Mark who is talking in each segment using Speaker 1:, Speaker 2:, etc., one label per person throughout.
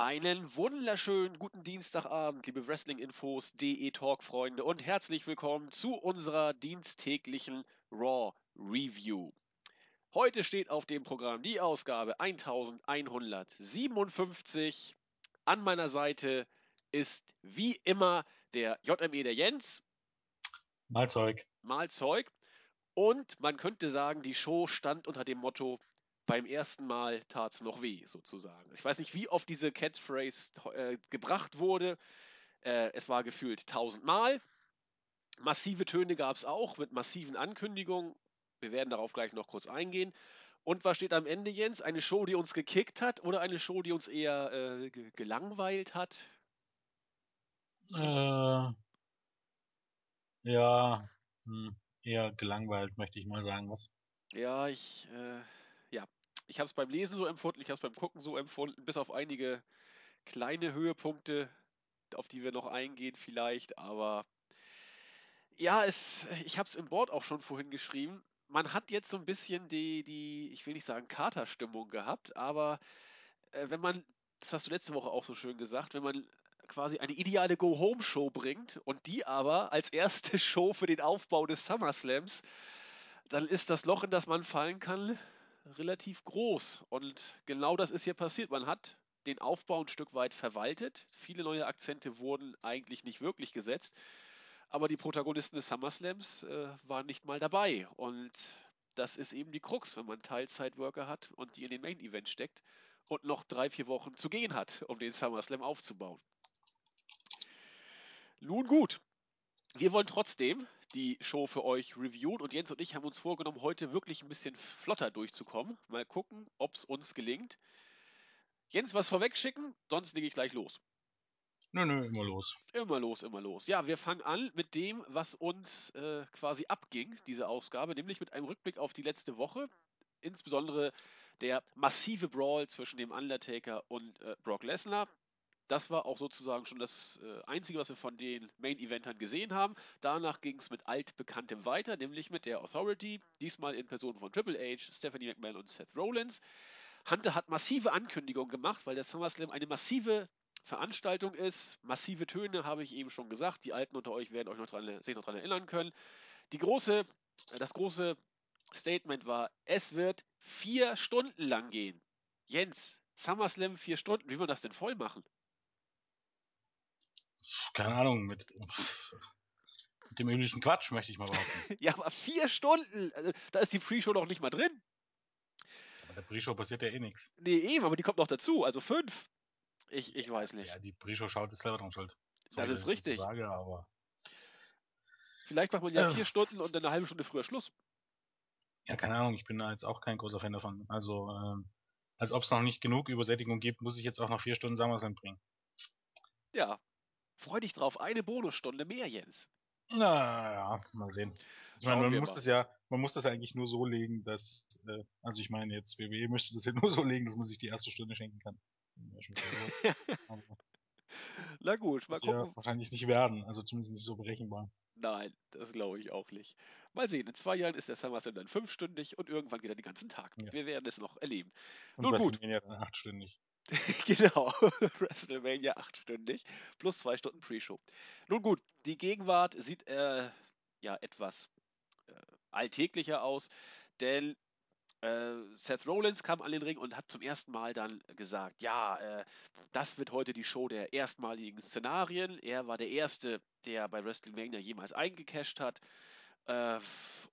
Speaker 1: Einen wunderschönen guten Dienstagabend, liebe Wrestling-Infos, DE Talk-Freunde und herzlich willkommen zu unserer diensttäglichen Raw Review. Heute steht auf dem Programm die Ausgabe 1157. An meiner Seite ist wie immer der JME der Jens.
Speaker 2: Mahlzeug.
Speaker 1: Mahlzeug. Und man könnte sagen, die Show stand unter dem Motto beim ersten Mal tat's noch weh, sozusagen. Ich weiß nicht, wie oft diese Catchphrase äh, gebracht wurde. Äh, es war gefühlt tausendmal. Massive Töne gab es auch mit massiven Ankündigungen. Wir werden darauf gleich noch kurz eingehen. Und was steht am Ende, Jens? Eine Show, die uns gekickt hat oder eine Show, die uns eher äh, gelangweilt hat?
Speaker 2: Äh, ja, hm, eher gelangweilt, möchte ich mal sagen. Was?
Speaker 1: Ja, ich, äh, ich habe es beim Lesen so empfunden, ich habe es beim Gucken so empfunden, bis auf einige kleine Höhepunkte, auf die wir noch eingehen vielleicht, aber ja, es, ich habe es im Board auch schon vorhin geschrieben. Man hat jetzt so ein bisschen die, die, ich will nicht sagen Katerstimmung gehabt, aber äh, wenn man, das hast du letzte Woche auch so schön gesagt, wenn man quasi eine ideale Go-Home-Show bringt und die aber als erste Show für den Aufbau des SummerSlams, dann ist das Loch, in das man fallen kann, relativ groß. Und genau das ist hier passiert. Man hat den Aufbau ein Stück weit verwaltet. Viele neue Akzente wurden eigentlich nicht wirklich gesetzt. Aber die Protagonisten des SummerSlams äh, waren nicht mal dabei. Und das ist eben die Krux, wenn man Teilzeitworker hat und die in den Main Event steckt und noch drei, vier Wochen zu gehen hat, um den SummerSlam aufzubauen. Nun gut, wir wollen trotzdem die Show für euch reviewen und Jens und ich haben uns vorgenommen, heute wirklich ein bisschen flotter durchzukommen. Mal gucken, ob es uns gelingt. Jens, was vorweg schicken, sonst lege ich gleich los.
Speaker 2: Nö, nö, immer los.
Speaker 1: Immer los, immer los. Ja, wir fangen an mit dem, was uns äh, quasi abging, diese Ausgabe, nämlich mit einem Rückblick auf die letzte Woche. Insbesondere der massive Brawl zwischen dem Undertaker und äh, Brock Lesnar. Das war auch sozusagen schon das äh, Einzige, was wir von den Main-Eventern gesehen haben. Danach ging es mit altbekanntem weiter, nämlich mit der Authority, diesmal in Person von Triple H, Stephanie McMahon und Seth Rollins. Hunter hat massive Ankündigungen gemacht, weil der SummerSlam eine massive Veranstaltung ist. Massive Töne habe ich eben schon gesagt. Die Alten unter euch werden euch noch dran, sich noch daran erinnern können. Die große, das große Statement war, es wird vier Stunden lang gehen. Jens, SummerSlam vier Stunden, wie will man das denn voll machen?
Speaker 2: Keine Ahnung, mit, mit dem üblichen Quatsch, möchte ich mal behaupten.
Speaker 1: ja, aber vier Stunden, also, da ist die Pre-Show noch nicht mal drin.
Speaker 2: Aber der Pre-Show passiert ja eh nichts.
Speaker 1: Nee, eben, aber die kommt noch dazu, also fünf. Ich, ich weiß nicht.
Speaker 2: Ja, die Pre-Show schaut ist selber dran schuld.
Speaker 1: Das ist richtig.
Speaker 2: So sage, aber
Speaker 1: Vielleicht macht man ja
Speaker 2: Äh.
Speaker 1: vier Stunden und dann eine halbe Stunde früher Schluss.
Speaker 2: ja, keine Ahnung, ich bin da jetzt auch kein großer Fan davon. Also, ähm, als ob es noch nicht genug Übersättigung gibt, muss ich jetzt auch noch vier Stunden SummerSlam bringen.
Speaker 1: Ja. Freu dich drauf, eine Bonusstunde mehr, Jens.
Speaker 2: Na ja, mal sehen. Ich meine, man muss
Speaker 1: mal.
Speaker 2: das ja, man muss das ja eigentlich nur so legen, dass, äh, also ich meine jetzt, WWE möchte das ja nur so legen, dass man sich die erste Stunde schenken kann.
Speaker 1: Na gut, mal
Speaker 2: wird ja
Speaker 1: gucken.
Speaker 2: wahrscheinlich nicht werden, also zumindest nicht so berechenbar.
Speaker 1: Nein, das glaube ich auch nicht. Mal sehen, in zwei Jahren ist der SummerSlam dann fünfstündig und irgendwann geht er den ganzen Tag.
Speaker 2: Ja.
Speaker 1: Wir werden es noch erleben.
Speaker 2: Und
Speaker 1: Nun gut.
Speaker 2: Dann achtstündig.
Speaker 1: genau, WrestleMania achtstündig plus zwei Stunden Pre-Show. Nun gut, die Gegenwart sieht äh, ja etwas äh, alltäglicher aus, denn äh, Seth Rollins kam an den Ring und hat zum ersten Mal dann gesagt, ja, äh, das wird heute die Show der erstmaligen Szenarien. Er war der Erste, der bei WrestleMania jemals eingecasht hat. Äh,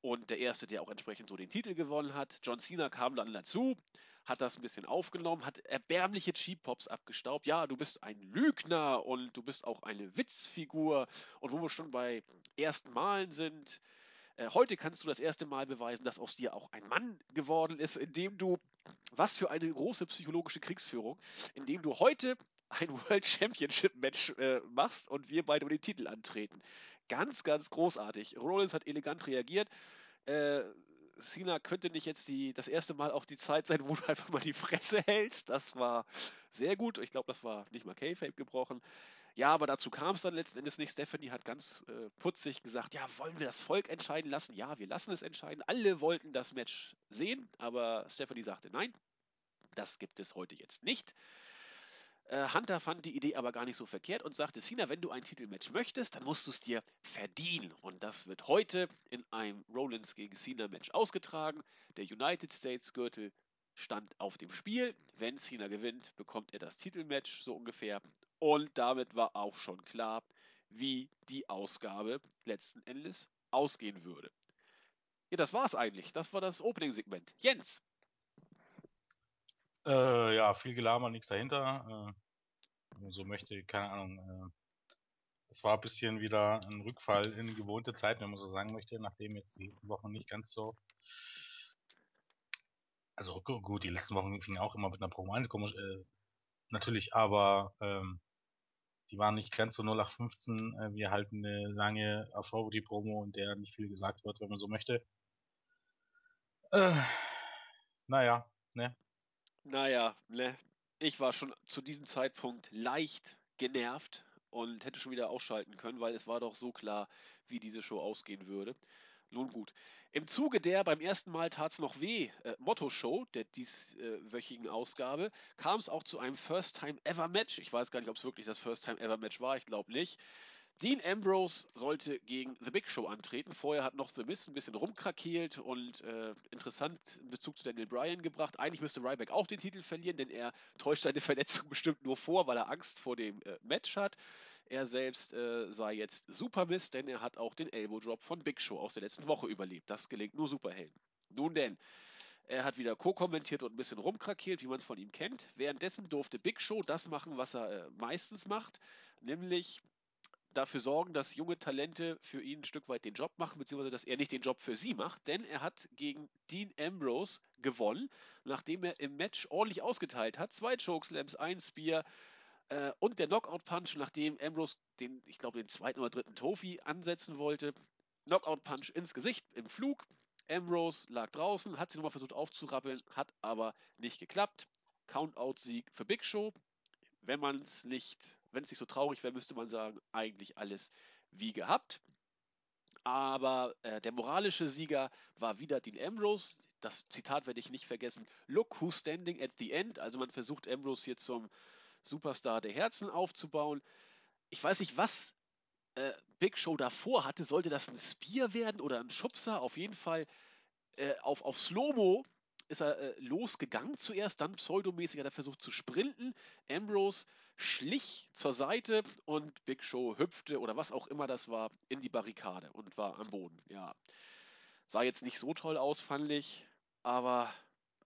Speaker 1: und der Erste, der auch entsprechend so den Titel gewonnen hat. John Cena kam dann dazu, hat das ein bisschen aufgenommen, hat erbärmliche Cheap-Pops abgestaubt. Ja, du bist ein Lügner und du bist auch eine Witzfigur. Und wo wir schon bei ersten Malen sind, äh, heute kannst du das erste Mal beweisen, dass aus dir auch ein Mann geworden ist, indem du, was für eine große psychologische Kriegsführung, indem du heute ein World Championship Match äh, machst und wir beide um den Titel antreten. Ganz, ganz großartig. Rollins hat elegant reagiert. Äh, Cena könnte nicht jetzt die, das erste Mal auch die Zeit sein, wo du einfach mal die Fresse hältst. Das war sehr gut. Ich glaube, das war nicht mal K-Fape gebrochen. Ja, aber dazu kam es dann letzten Endes nicht. Stephanie hat ganz äh, putzig gesagt, ja, wollen wir das Volk entscheiden lassen? Ja, wir lassen es entscheiden. Alle wollten das Match sehen, aber Stephanie sagte, nein, das gibt es heute jetzt nicht. Äh, Hunter fand die Idee aber gar nicht so verkehrt und sagte, Cena, wenn du ein Titelmatch möchtest, dann musst du es dir verdienen. Und das wird heute in einem Rollins gegen Cena Match ausgetragen. Der United States Gürtel stand auf dem Spiel. Wenn Cena gewinnt, bekommt er das Titelmatch so ungefähr. Und damit war auch schon klar, wie die Ausgabe letzten Endes ausgehen würde. Ja, das war's eigentlich. Das war das Opening-Segment. Jens.
Speaker 2: Äh, ja, viel Gelaber, nichts dahinter. Äh, so möchte, keine Ahnung. Äh, es war ein bisschen wieder ein Rückfall in gewohnte Zeiten, wenn man so sagen möchte, nachdem jetzt die nächsten Wochen nicht ganz so. Also gut, die letzten Wochen fingen auch immer mit einer Promo an, komisch, äh, natürlich, aber ähm, die waren nicht ganz so 0815. Äh, wir halten eine lange Authority-Promo, in der nicht viel gesagt wird, wenn man so möchte. Äh, naja, ne?
Speaker 1: Naja, ne. Ich war schon zu diesem Zeitpunkt leicht genervt und hätte schon wieder ausschalten können, weil es war doch so klar, wie diese Show ausgehen würde. Nun gut. Im Zuge der beim ersten Mal tat's noch weh äh, Motto-Show, der dieswöchigen Ausgabe, kam es auch zu einem First-Time-Ever-Match. Ich weiß gar nicht, ob es wirklich das First-Time-Ever-Match war, ich glaube nicht. Dean Ambrose sollte gegen The Big Show antreten. Vorher hat noch The Miz ein bisschen rumkrakeelt und äh, interessant in Bezug zu Daniel Bryan gebracht. Eigentlich müsste Ryback auch den Titel verlieren, denn er täuscht seine Verletzung bestimmt nur vor, weil er Angst vor dem äh, Match hat. Er selbst äh, sei jetzt Super Miss, denn er hat auch den Elbow Drop von Big Show aus der letzten Woche überlebt. Das gelingt nur Superhelden. Nun denn, er hat wieder co-kommentiert und ein bisschen rumkrakeelt, wie man es von ihm kennt. Währenddessen durfte Big Show das machen, was er äh, meistens macht, nämlich dafür sorgen, dass junge Talente für ihn ein Stück weit den Job machen, beziehungsweise dass er nicht den Job für sie macht, denn er hat gegen Dean Ambrose gewonnen, nachdem er im Match ordentlich ausgeteilt hat. Zwei Chokeslams, ein Spear äh, und der Knockout-Punch, nachdem Ambrose den, ich glaube, den zweiten oder dritten Tofi ansetzen wollte. Knockout-Punch ins Gesicht im Flug. Ambrose lag draußen, hat sich nochmal versucht aufzurappeln, hat aber nicht geklappt. Countout-Sieg für Big Show. Wenn man es nicht wenn es nicht so traurig wäre, müsste man sagen, eigentlich alles wie gehabt. Aber äh, der moralische Sieger war wieder Dean Ambrose. Das Zitat werde ich nicht vergessen. Look who's standing at the end. Also man versucht Ambrose hier zum Superstar der Herzen aufzubauen. Ich weiß nicht, was äh, Big Show davor hatte. Sollte das ein Spear werden oder ein Schubser? Auf jeden Fall äh, auf, auf Slow-Mo ist er äh, losgegangen zuerst, dann pseudomäßig hat er versucht zu sprinten. Ambrose schlich zur Seite und Big Show hüpfte oder was auch immer das war in die Barrikade und war am Boden. Ja, sah jetzt nicht so toll aus, fand ich, aber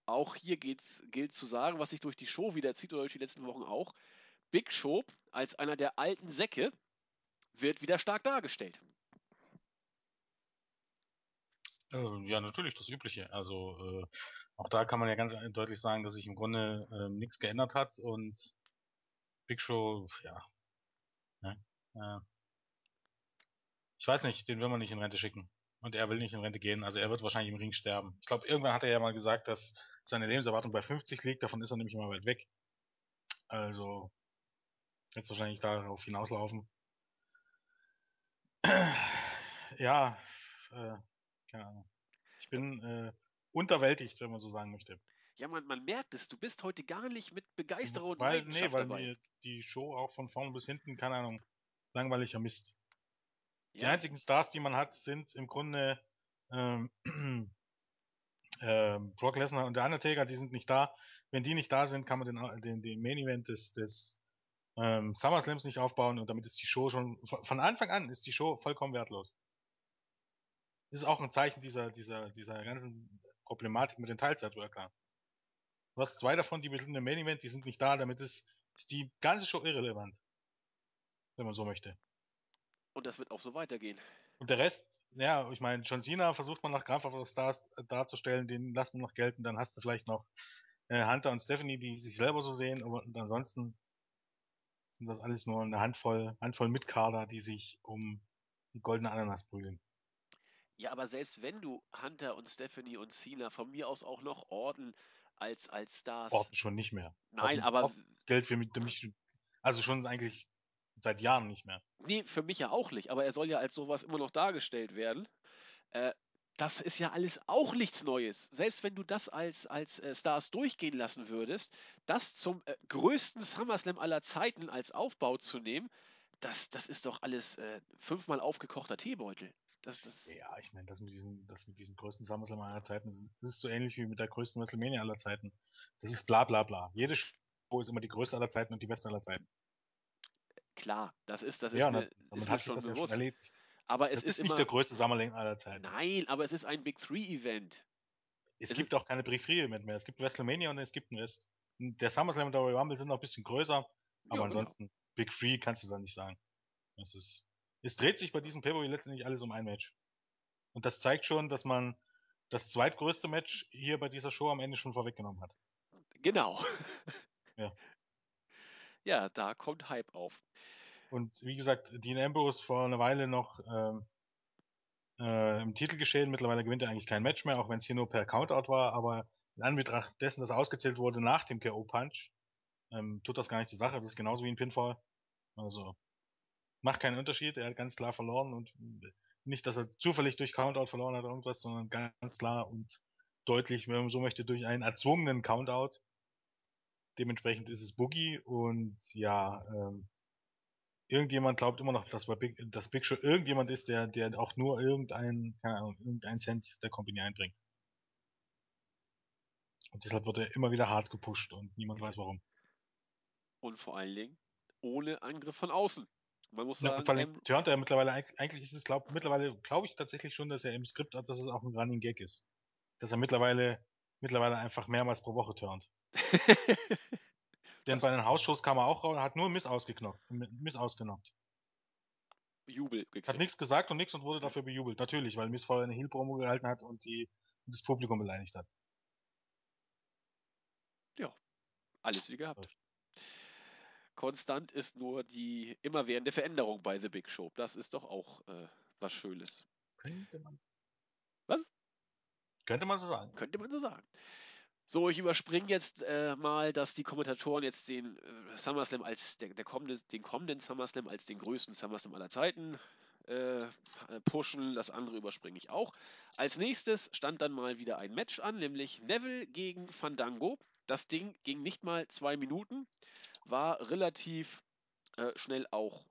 Speaker 1: auch hier gilt zu sagen, was sich durch die Show wieder zieht oder durch die letzten Wochen auch. Big Show als einer der alten Säcke wird wieder stark dargestellt.
Speaker 2: Äh, ja, natürlich, das Übliche. Also äh, auch da kann man ja ganz deutlich sagen, dass sich im Grunde äh, nichts geändert hat und Big Show, ja. Ne? Äh, ich weiß nicht, den will man nicht in Rente schicken. Und er will nicht in Rente gehen, also er wird wahrscheinlich im Ring sterben. Ich glaube, irgendwann hat er ja mal gesagt, dass seine Lebenserwartung bei 50 liegt, davon ist er nämlich immer weit weg. Also, jetzt wahrscheinlich darauf hinauslaufen. ja, äh, keine Ahnung. Ich bin äh, unterwältigt, wenn man so sagen möchte.
Speaker 1: Ja, man, man merkt es, du bist heute gar nicht mit Begeisterung und
Speaker 2: weil,
Speaker 1: Leidenschaft
Speaker 2: nee, weil
Speaker 1: dabei.
Speaker 2: mir die Show auch von vorn bis hinten, keine Ahnung, langweiliger Mist. Die einzigen Stars, die man hat, sind im Grunde ähm, ähm, Brock Lesnar und der Undertaker, die sind nicht da. Wenn die nicht da sind, kann man den, den, den Main Event des, des ähm, SummerSlams nicht aufbauen und damit ist die Show schon, von Anfang an ist die Show vollkommen wertlos. Das ist auch ein Zeichen dieser, dieser, dieser ganzen Problematik mit den Teilzeitworkern. Du hast zwei davon, die mit dem Main Event, die sind nicht da, damit ist, ist die ganze Show irrelevant. Wenn man so möchte.
Speaker 1: Und das wird auch so weitergehen.
Speaker 2: Und der Rest, ja, ich meine, John Cena versucht man noch krampfhaft Stars darzustellen, den lässt man noch gelten, dann hast du vielleicht noch äh, Hunter und Stephanie, die sich selber so sehen, aber ansonsten sind das alles nur eine Handvoll, Handvoll Mitkader, die sich um die goldene Ananas prügeln.
Speaker 1: Ja, aber selbst wenn du Hunter und Stephanie und Cena von mir aus auch noch Orden als, als Stars.
Speaker 2: Orten schon nicht mehr.
Speaker 1: Nein,
Speaker 2: Orten,
Speaker 1: aber.
Speaker 2: Geld für mich, also schon eigentlich seit Jahren nicht mehr.
Speaker 1: Nee, für mich ja auch nicht, aber er soll ja als sowas immer noch dargestellt werden. Äh, das ist ja alles auch nichts Neues. Selbst wenn du das als, als äh, Stars durchgehen lassen würdest, das zum äh, größten SummerSlam aller Zeiten als Aufbau zu nehmen, das, das ist doch alles äh, fünfmal aufgekochter Teebeutel. Das, das
Speaker 2: Ja, ich meine, das mit diesen, das mit diesen größten SummerSlam aller Zeiten, das ist, das so ähnlich wie mit der größten WrestleMania aller Zeiten. Das ist bla bla bla. Jede Show ist immer die größte aller Zeiten und die beste aller Zeiten.
Speaker 1: klar, das ist, das ist
Speaker 2: Ja,
Speaker 1: mir, ist mir
Speaker 2: hat sich
Speaker 1: schon
Speaker 2: das ja schon
Speaker 1: bewusst.
Speaker 2: erledigt.
Speaker 1: aber es
Speaker 2: Das
Speaker 1: ist,
Speaker 2: ist nicht
Speaker 1: immer.
Speaker 2: der größte SummerSlam aller Zeiten.
Speaker 1: Nein, aber es ist ein Big Three-Event.
Speaker 2: Es
Speaker 1: es
Speaker 2: gibt auch keine Peripherie-Event mehr. Es gibt WrestleMania und es gibt einen Rest. Der SummerSlam und der Royal Rumble sind noch ein bisschen größer, aber
Speaker 1: Ja, genau.
Speaker 2: ansonsten Big Three kannst du da nicht sagen. Es ist, es dreht sich bei diesem Pay-Per-View letztendlich alles um ein Match. Und das zeigt schon, dass man das zweitgrößte Match hier bei dieser Show am Ende schon vorweggenommen hat.
Speaker 1: Genau.
Speaker 2: Ja.
Speaker 1: Ja, da kommt Hype auf.
Speaker 2: Und wie gesagt, Dean Ambrose vor einer Weile noch ähm, äh, im Titelgeschehen. Mittlerweile gewinnt er eigentlich kein Match mehr, auch wenn es hier nur per Countout war. Aber in Anbetracht dessen, dass er ausgezählt wurde nach dem KO-Punch, ähm, tut das gar nicht die Sache. Das ist genauso wie ein Pinfall. Also macht keinen Unterschied. Er hat ganz klar verloren und nicht, dass er zufällig durch Countout verloren hat oder irgendwas, sondern ganz klar und deutlich, wenn man so möchte, durch einen erzwungenen Countout. Dementsprechend ist es Boogie und ja, ähm, irgendjemand glaubt immer noch, dass Big, dass Big Show irgendjemand ist, der, der auch nur irgendein, keine Ahnung, irgendein Cent der Company einbringt. Und deshalb wird er immer wieder hart gepusht und niemand weiß warum.
Speaker 1: Und vor allen Dingen ohne Angriff von außen. Man muss
Speaker 2: Ja,
Speaker 1: sagen,
Speaker 2: vor allem
Speaker 1: ähm,
Speaker 2: turnt er mittlerweile, eigentlich- ist es, glaub, mittlerweile glaube ich tatsächlich schon, dass er im Skript hat, dass es auch ein Running Gag ist. Dass er mittlerweile, mittlerweile einfach mehrmals pro Woche turnt. Denn bei den Hausshows kam er auch raus, hat nur Miss ausgeknockt, Miss ausgenockt.
Speaker 1: Jubel
Speaker 2: Hat
Speaker 1: gekriegt.
Speaker 2: nichts gesagt und nichts und wurde dafür bejubelt. Natürlich, weil Miss vorher eine Heel-Promo gehalten hat und die, das Publikum beleidigt hat.
Speaker 1: Alles wie gehabt. Konstant ist nur die immerwährende Veränderung bei The Big Show. Das ist doch auch äh, was Schönes.
Speaker 2: Könnte man.
Speaker 1: Was?
Speaker 2: Könnte man so sagen.
Speaker 1: Könnte man so sagen. So, ich überspringe jetzt äh, mal, dass die Kommentatoren jetzt den äh, SummerSlam als der, der kommende, den kommenden SummerSlam als den größten SummerSlam aller Zeiten äh, pushen. Das andere überspringe ich auch. Als nächstes stand dann mal wieder ein Match an, nämlich Neville gegen Fandango. Das Ding ging nicht mal zwei Minuten, war relativ äh, schnell auch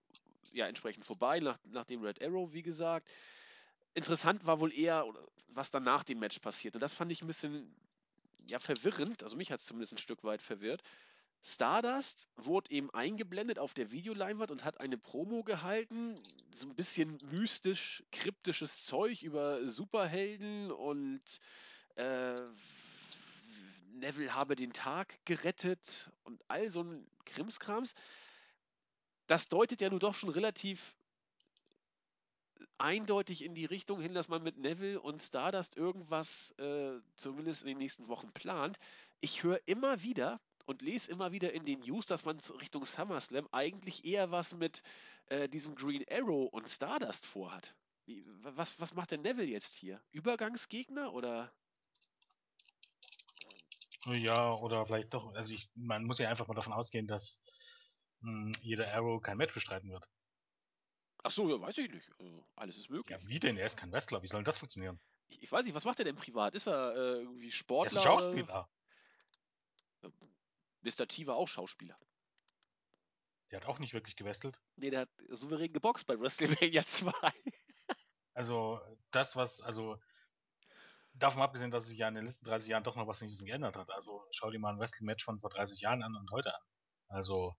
Speaker 1: ja, entsprechend vorbei, nach, nach dem Red Arrow, wie gesagt. Interessant war wohl eher, was dann nach dem Match passiert. Und das fand ich ein bisschen ja, verwirrend, also mich hat es zumindest ein Stück weit verwirrt. Stardust wurde eben eingeblendet auf der Videoleinwand und hat eine Promo gehalten, so ein bisschen mystisch, kryptisches Zeug über Superhelden und äh, Neville habe den Tag gerettet und all so ein Krimskrams. Das deutet ja nun doch schon relativ eindeutig in die Richtung hin, dass man mit Neville und Stardust irgendwas äh, zumindest in den nächsten Wochen plant. Ich höre immer wieder und lese immer wieder in den News, dass man Richtung SummerSlam eigentlich eher was mit äh, diesem Green Arrow und Stardust vorhat. Wie, was, was macht denn Neville jetzt hier? Übergangsgegner oder?
Speaker 2: Ja, oder vielleicht doch, also ich, man muss ja einfach mal davon ausgehen, dass mh, jeder Arrow kein Match bestreiten wird.
Speaker 1: Ach so, ja, weiß ich nicht. Also, alles ist möglich.
Speaker 2: Ja, wie denn? Er ist kein Wrestler. Wie soll denn das funktionieren?
Speaker 1: Ich, ich weiß nicht, was macht er denn privat? Ist er äh, irgendwie
Speaker 2: Er ist
Speaker 1: Sportler?
Speaker 2: ein Schauspieler.
Speaker 1: Oder? Mr. T war auch Schauspieler.
Speaker 2: Der hat auch nicht wirklich gewestelt.
Speaker 1: Nee, der hat souverän geboxt bei WrestleMania 2.
Speaker 2: Also, das, was, also, davon abgesehen, dass sich ja in den letzten 30 Jahren doch noch was nicht geändert hat. Also, schau dir mal ein Wrestling-Match von vor 30 Jahren an und heute an. Also,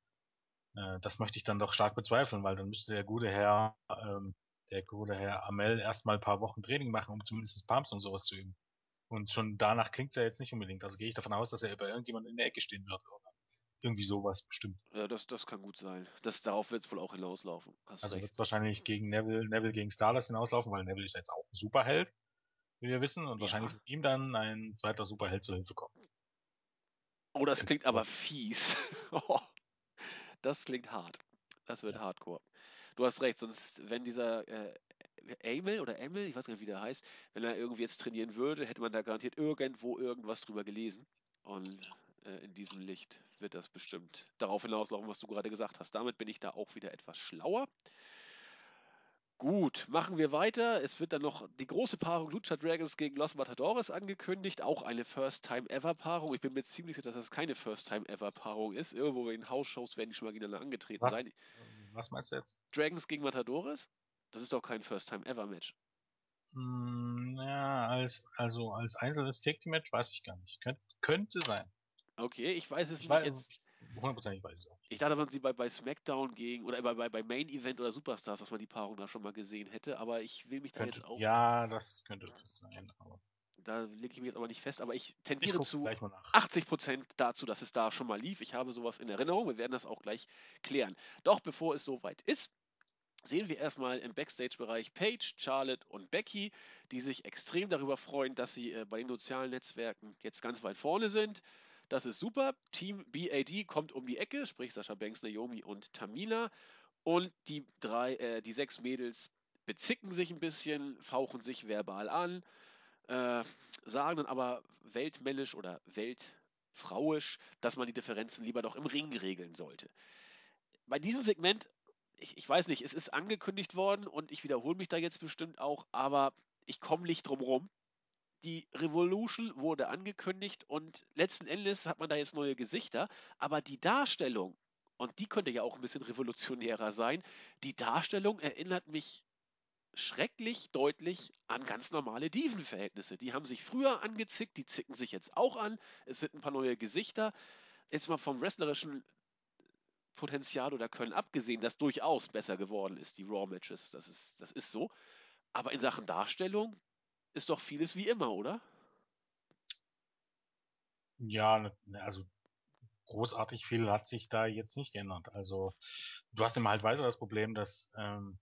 Speaker 2: äh, das möchte ich dann doch stark bezweifeln, weil dann müsste der gute Herr, ähm, der gute Herr Amel erstmal ein paar Wochen Training machen, um zumindest Pumps und sowas zu üben. Und schon danach klingt es ja jetzt nicht unbedingt. Also gehe ich davon aus, dass er über irgendjemanden in der Ecke stehen wird. Oder irgendwie sowas bestimmt.
Speaker 1: Ja, das, das kann gut sein. Das, darauf wird es wohl auch hinauslaufen. Hast
Speaker 2: Also wird es wahrscheinlich gegen Neville, Neville gegen Stardust hinauslaufen, weil Neville ist jetzt auch ein Superheld, wie wir wissen, und wahrscheinlich ihm dann ein zweiter Superheld zur Hilfe kommen.
Speaker 1: Oh, das klingt aber fies. Das klingt hart. Das wird
Speaker 2: Ja.
Speaker 1: hardcore. Du hast recht, sonst, wenn dieser äh, Emil oder Emil, ich weiß gar nicht, wie der heißt, wenn er irgendwie jetzt trainieren würde, hätte man da garantiert irgendwo irgendwas drüber gelesen. Und äh, in diesem Licht wird das bestimmt darauf hinauslaufen, was du gerade gesagt hast. Damit bin ich da auch wieder etwas schlauer. Gut, machen wir weiter. Es wird dann noch die große Paarung Lucha Dragons gegen Los Matadores angekündigt. Auch eine First-Time-Ever-Paarung. Ich bin mir ziemlich sicher, dass das keine First-Time-Ever-Paarung ist. Irgendwo in House-Shows werden die schon mal gegeneinander angetreten
Speaker 2: Was,
Speaker 1: sein.
Speaker 2: was meinst du jetzt?
Speaker 1: Dragons gegen Matadores? Das ist doch kein First-Time-Ever-Match.
Speaker 2: Hm, ja, als, also als einzelnes Take-Team-Match weiß ich gar nicht. Könnt, könnte sein.
Speaker 1: Okay, ich weiß es
Speaker 2: Ich
Speaker 1: nicht
Speaker 2: weiß,
Speaker 1: jetzt.
Speaker 2: Hundertprozentig weiß ich es auch.
Speaker 1: Ich dachte, man sie bei, bei SmackDown gegen oder bei, bei, bei Main Event oder Superstars, dass man die Paarung da schon mal gesehen hätte, aber ich will mich da
Speaker 2: Könnte,
Speaker 1: jetzt auch.
Speaker 2: ja, das könnte das sein, aber
Speaker 1: Da lege ich mich jetzt aber nicht fest, aber ich
Speaker 2: ich
Speaker 1: tendiere
Speaker 2: guck
Speaker 1: zu
Speaker 2: gleich mal nach.
Speaker 1: 80% dazu, dass es da schon mal lief. Ich habe sowas in Erinnerung. Wir werden das auch gleich klären. Doch bevor es soweit ist, sehen wir erstmal im Backstage-Bereich Paige, Charlotte und Becky, die sich extrem darüber freuen, dass sie äh, bei den sozialen Netzwerken jetzt ganz weit vorne sind. Das ist super. Team BAD kommt um die Ecke, sprich Sascha Banks, Naomi und Tamina. Und die drei, äh, die sechs Mädels bezicken sich ein bisschen, fauchen sich verbal an, äh, sagen dann aber weltmännisch oder weltfrauisch, dass man die Differenzen lieber doch im Ring regeln sollte. Bei diesem Segment, ich, ich weiß nicht, es ist angekündigt worden und ich wiederhole mich da jetzt bestimmt auch, aber ich komme nicht drum rum. Die Revolution wurde angekündigt und letzten Endes hat man da jetzt neue Gesichter, aber die Darstellung, und die könnte ja auch ein bisschen revolutionärer sein, die Darstellung erinnert mich schrecklich deutlich an ganz normale Diven-Verhältnisse. Die haben sich früher angezickt, die zicken sich jetzt auch an. Es sind ein paar neue Gesichter. Jetzt mal vom wrestlerischen Potenzial oder Können abgesehen, das durchaus besser geworden ist, die Raw-Matches. Das ist, das ist so. Aber in Sachen Darstellung ist doch vieles wie immer, oder?
Speaker 2: Ja, ne- ne, also großartig viel hat sich da jetzt nicht geändert. Also du hast immer halt weiter das Problem, dass, ähm,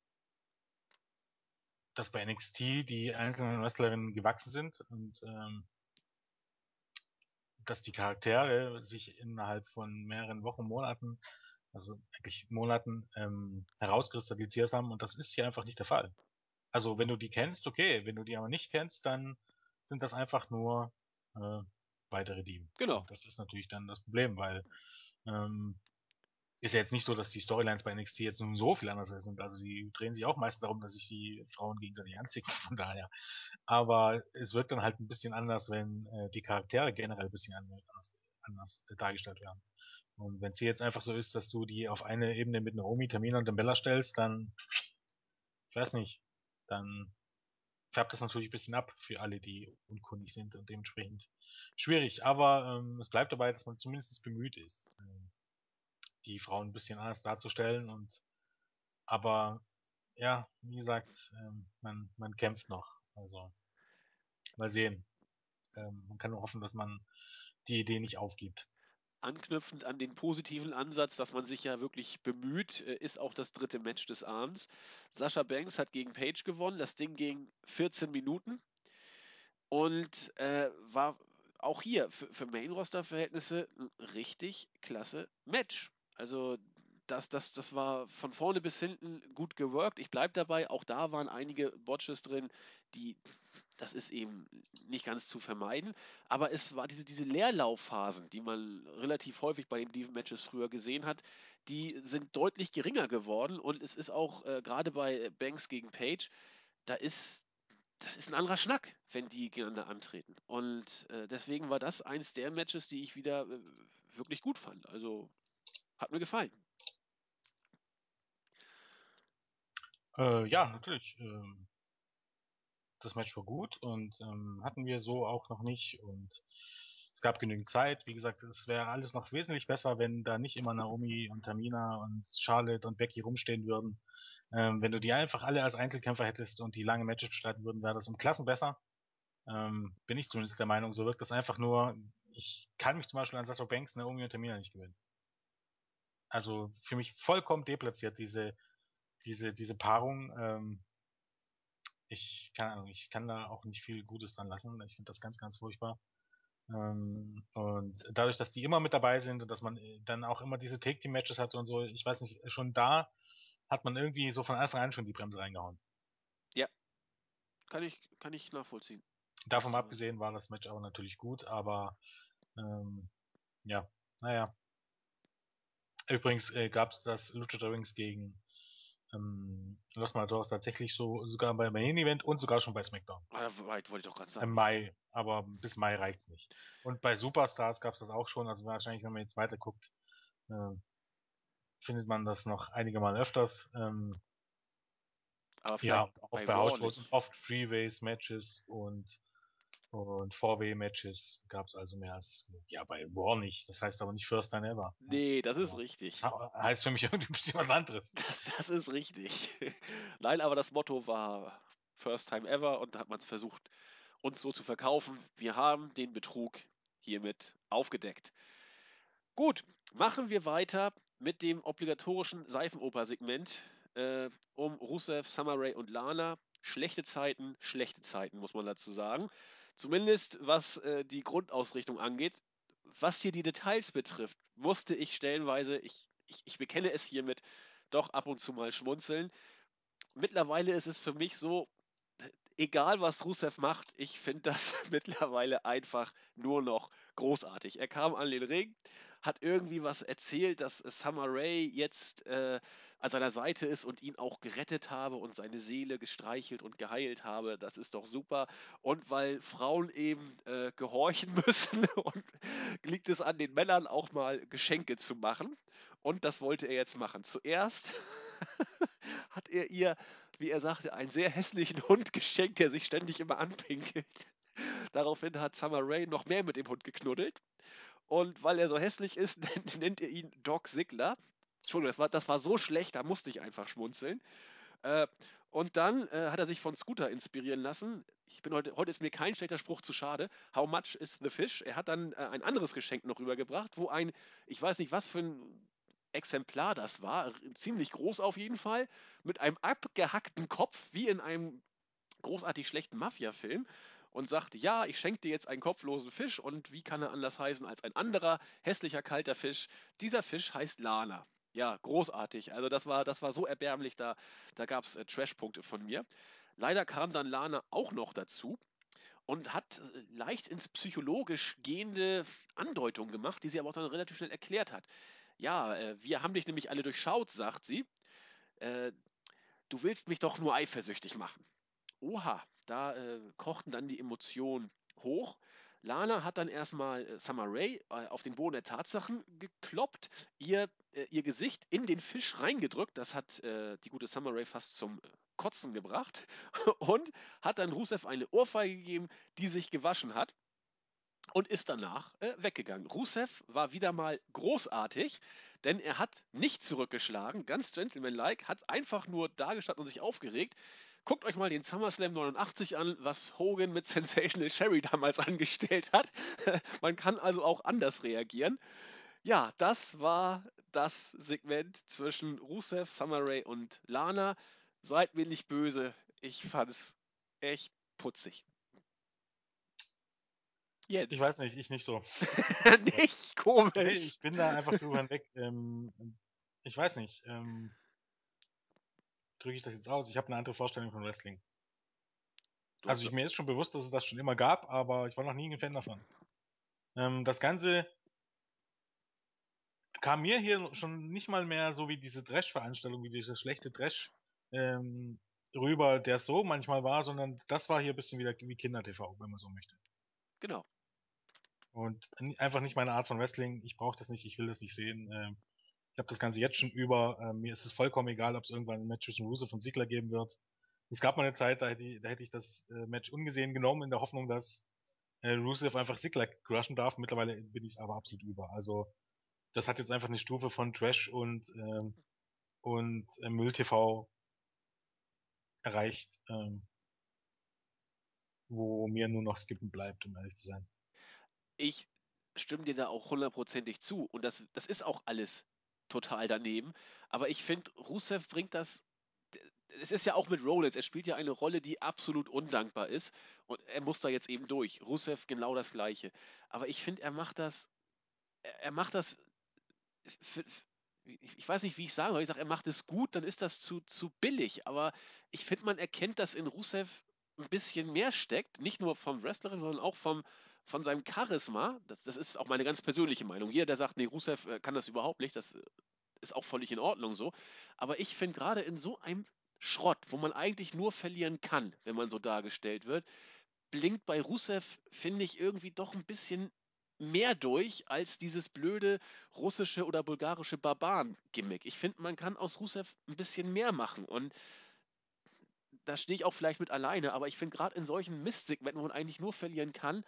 Speaker 2: dass bei NXT die einzelnen Wrestlerinnen gewachsen sind und ähm, dass die Charaktere sich innerhalb von mehreren Wochen, Monaten, also eigentlich Monaten, ähm, herauskristallisiert haben und das ist hier einfach nicht der Fall. Also wenn du die kennst, okay, wenn du die aber nicht kennst, dann sind das einfach nur äh, weitere Dieben.
Speaker 1: Genau.
Speaker 2: Das ist natürlich dann das Problem, weil ähm, ist ja jetzt nicht so, dass die Storylines bei NXT jetzt nun so viel anders sind. Also die drehen sich auch meist darum, dass sich die Frauen gegenseitig anzicken, von daher. Aber es wirkt dann halt ein bisschen anders, wenn äh, die Charaktere generell ein bisschen anders, anders äh, dargestellt werden. Und wenn es hier jetzt einfach so ist, dass du die auf eine Ebene mit Naomi, Tamina und Bella stellst, dann, ich weiß nicht, dann färbt das natürlich ein bisschen ab für alle, die unkundig sind und dementsprechend schwierig. Aber ähm, es bleibt dabei, dass man zumindest bemüht ist, ähm, die Frauen ein bisschen anders darzustellen und aber ja, wie gesagt, ähm, man, man kämpft noch. Also mal sehen. Ähm, man kann nur hoffen, dass man die Idee nicht aufgibt.
Speaker 1: Anknüpfend an den positiven Ansatz, dass man sich ja wirklich bemüht, äh, ist auch das dritte Match des Abends. Sascha Banks hat gegen Page gewonnen. Das Ding ging 14 Minuten und äh, war auch hier für, für Main-Roster-Verhältnisse ein richtig klasse Match. Also das, das, das war von vorne bis hinten gut geworkt. Ich bleibe dabei, auch da waren einige Botches drin, die, das ist eben nicht ganz zu vermeiden. Aber es war diese, diese Leerlaufphasen, die man relativ häufig bei den Diven-Matches früher gesehen hat, die sind deutlich geringer geworden. Und es ist auch äh, gerade bei Banks gegen Page, da ist das ist ein anderer Schnack, wenn die gegeneinander antreten. Und äh, deswegen war das eins der Matches, die ich wieder äh, wirklich gut fand. Also hat mir gefallen.
Speaker 2: Äh, ja, natürlich. Ähm, das Match war gut und ähm, hatten wir so auch noch nicht und es gab genügend Zeit. Wie gesagt, es wäre alles noch wesentlich besser, wenn da nicht immer Naomi und Tamina und Charlotte und Becky rumstehen würden. Ähm, wenn du die einfach alle als Einzelkämpfer hättest und die lange Matches bestreiten würden, wäre das um Klassen besser. Ähm, bin ich zumindest der Meinung. So wirkt das einfach nur. Ich kann mich zum Beispiel an Sasha Banks, Naomi und Tamina nicht gewöhnen. Also für mich vollkommen deplatziert diese diese diese Paarung. Ähm, ich keine Ahnung, ich kann da auch nicht viel Gutes dran lassen. Ich finde das ganz, ganz furchtbar. Ähm, und dadurch, dass die immer mit dabei sind und dass man äh, dann auch immer diese Take-Team-Matches hat und so, ich weiß nicht, schon da hat man irgendwie so von Anfang an schon die Bremse reingehauen.
Speaker 1: Kann ich, kann ich nachvollziehen.
Speaker 2: Davon
Speaker 1: äh,
Speaker 2: abgesehen war das Match auch natürlich gut, aber ähm, ja, naja. Übrigens äh, gab es das Lucha Rings gegen ähm, Los Matadores tatsächlich so sogar beim Main Event und sogar schon bei SmackDown.
Speaker 1: Ah, weit wollte ich doch gerade
Speaker 2: Im
Speaker 1: sagen.
Speaker 2: Mai, aber bis Mai reicht's nicht. Und bei Superstars gab's das auch schon, also wahrscheinlich, wenn man jetzt weiter guckt, äh, findet man das noch einige Mal öfters. Ähm,
Speaker 1: Aber
Speaker 2: ja, auch
Speaker 1: bei
Speaker 2: bei
Speaker 1: nicht.
Speaker 2: und oft Freeways-Matches und und 4-Way-Matches gab's also mehr als, ja, bei Raw nicht. Das heißt aber nicht First Time Ever. ne?
Speaker 1: Nee, das ist
Speaker 2: Aber
Speaker 1: richtig.
Speaker 2: Das heißt für mich irgendwie ein bisschen was anderes.
Speaker 1: Das, das ist richtig. Nein, aber das Motto war First Time Ever und da hat man es versucht, uns so zu verkaufen. Wir haben den Betrug hiermit aufgedeckt. Gut, machen wir weiter mit dem obligatorischen Seifenoper-Segment äh, um Rusev, Summer Rae und Lana. Schlechte Zeiten, schlechte Zeiten, muss man dazu sagen. Zumindest was äh, die Grundausrichtung angeht. Was hier die Details betrifft, musste ich stellenweise, ich, ich, ich bekenne es hiermit, doch ab und zu mal schmunzeln. Mittlerweile ist es für mich so, egal was Rusev macht, ich finde das mittlerweile einfach nur noch großartig. Er kam an den Ring, hat irgendwie was erzählt, dass Summer Rae jetzt äh, an seiner Seite ist und ihn auch gerettet habe und seine Seele gestreichelt und geheilt habe. Das ist doch super. Und weil Frauen eben äh, gehorchen müssen und liegt es an den Männern auch mal Geschenke zu machen. Und das wollte er jetzt machen. Zuerst hat er ihr, wie er sagte, einen sehr hässlichen Hund geschenkt, der sich ständig immer anpinkelt. Daraufhin hat Summer Rae noch mehr mit dem Hund geknuddelt. Und weil er so hässlich ist, nennt er ihn Doc Sigler. Entschuldigung, das war, das war so schlecht, da musste ich einfach schmunzeln. Äh, und dann äh, hat er sich von Scooter inspirieren lassen. Ich bin heute, heute ist mir kein schlechter Spruch zu schade. How much is the fish? Er hat dann äh, ein anderes Geschenk noch rübergebracht, wo ein, ich weiß nicht, was für ein Exemplar das war, ziemlich groß auf jeden Fall, mit einem abgehackten Kopf, wie in einem großartig schlechten Mafia-Film und sagt, ja, ich schenke dir jetzt einen kopflosen Fisch und wie kann er anders heißen als ein anderer hässlicher kalter Fisch? Dieser Fisch heißt Lana. Ja, großartig. Also das war, das war so erbärmlich, da, da gab es äh, Trash-Punkte von mir. Leider kam dann Lana auch noch dazu und hat äh, leicht ins psychologisch gehende Andeutungen gemacht, die sie aber auch dann relativ schnell erklärt hat. Ja, äh, wir haben dich nämlich alle durchschaut, sagt sie. Äh, du willst mich doch nur eifersüchtig machen. Oha, da äh, kochten dann die Emotionen hoch. Lana hat dann erstmal äh, Summer Rae äh, auf den Boden der Tatsachen gekloppt, ihr, äh, ihr Gesicht in den Fisch reingedrückt. Das hat äh, die gute Summer Rae fast zum äh, Kotzen gebracht und hat dann Rusev eine Ohrfeige gegeben, die sich gewaschen hat und ist danach äh, weggegangen. Rusev war wieder mal großartig, denn er hat nicht zurückgeschlagen, ganz gentlemanlike, hat einfach nur dagestanden und sich aufgeregt. Guckt euch mal den SummerSlam 89 an, was Hogan mit Sensational Sherry damals angestellt hat. Man kann also auch anders reagieren. Ja, das war das Segment zwischen Rusev, Summer Rae und Lana. Seid mir nicht böse, ich fand's echt putzig.
Speaker 2: Ich
Speaker 1: Jens.
Speaker 2: weiß nicht, ich nicht so.
Speaker 1: nicht
Speaker 2: Nee,
Speaker 1: komisch.
Speaker 2: ich bin da einfach drüber hinweg. Ähm, ich weiß nicht. Ähm, drücke ich das jetzt aus? Ich habe eine andere Vorstellung von Wrestling.
Speaker 1: Du
Speaker 2: Also ich, mir ist schon bewusst, dass es das schon immer gab, aber ich war noch nie ein Fan davon. Ähm, das Ganze kam mir hier schon nicht mal mehr so wie diese Trash-Veranstaltung, wie dieser schlechte Trash ähm, rüber, der so manchmal war, sondern das war hier ein bisschen wieder wie Kinder-TV, wenn man so möchte.
Speaker 1: genau.
Speaker 2: Und einfach nicht meine Art von Wrestling. Ich brauche das nicht, ich will das nicht sehen. Ähm, ich habe das Ganze jetzt schon über. Ähm, mir ist es vollkommen egal, ob es irgendwann ein Match zwischen Rusev und Ziggler geben wird. Es gab mal eine Zeit, da hätte ich, da hätte ich das äh, Match ungesehen genommen, in der Hoffnung, dass äh, Rusev einfach Ziggler crushen darf. Mittlerweile bin ich es aber absolut über. Also das hat jetzt einfach eine Stufe von Trash und ähm, und äh, Müll-TV erreicht, ähm, wo mir nur noch Skippen bleibt, um ehrlich zu sein.
Speaker 1: Ich stimme dir da auch hundertprozentig zu. Und das, das ist auch alles total daneben. Aber ich finde, Rusev bringt das. Es ist ja auch mit Rollins. Er spielt ja eine Rolle, die absolut undankbar ist. Und er muss da jetzt eben durch. Rusev genau das Gleiche. Aber ich finde, er macht das. Er macht das. Für, ich ich weiß nicht, wie ich sagen soll. Ich sage, er macht es gut, dann ist das zu, zu billig. Aber ich finde, man erkennt, dass in Rusev ein bisschen mehr steckt. Nicht nur vom Wrestlerin, sondern auch vom, von seinem Charisma. Das, das ist auch meine ganz persönliche Meinung. Jeder, der sagt, nee, Rusev äh, kann das überhaupt nicht, das, äh, ist auch völlig in Ordnung so. Aber ich finde gerade in so einem Schrott, wo man eigentlich nur verlieren kann, wenn man so dargestellt wird, blinkt bei Rusev, finde ich, irgendwie doch ein bisschen mehr durch als dieses blöde russische oder bulgarische Barbaren-Gimmick. Ich finde, man kann aus Rusev ein bisschen mehr machen und da stehe ich auch vielleicht mit alleine, aber ich finde gerade in solchen Mistsegmenten, wo man eigentlich nur verlieren kann,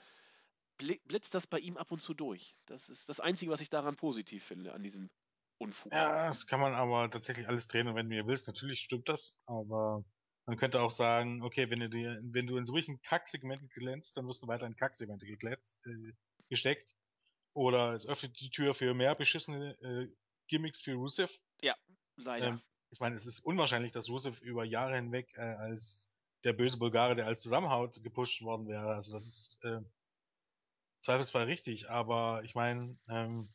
Speaker 1: blitzt das bei ihm ab und zu durch. Das ist das Einzige, was ich daran positiv finde, an diesem Unfug.
Speaker 2: Ja, das kann man aber tatsächlich alles drehen und wenn du willst, natürlich stimmt das, aber man könnte auch sagen, okay, wenn du dir, wenn du in solchen Kacksegmenten glänzt, dann wirst du weiter in Kacksegmente äh, gesteckt. Oder es öffnet die Tür für mehr beschissene äh, Gimmicks für Rusev.
Speaker 1: Ja, leider. Ähm,
Speaker 2: ich meine, es ist unwahrscheinlich, dass Rusev über Jahre hinweg äh, als der böse Bulgare, der als Zusammenhaut gepusht worden wäre. Also das ist äh, zweifelsfrei richtig, aber ich meine, ähm,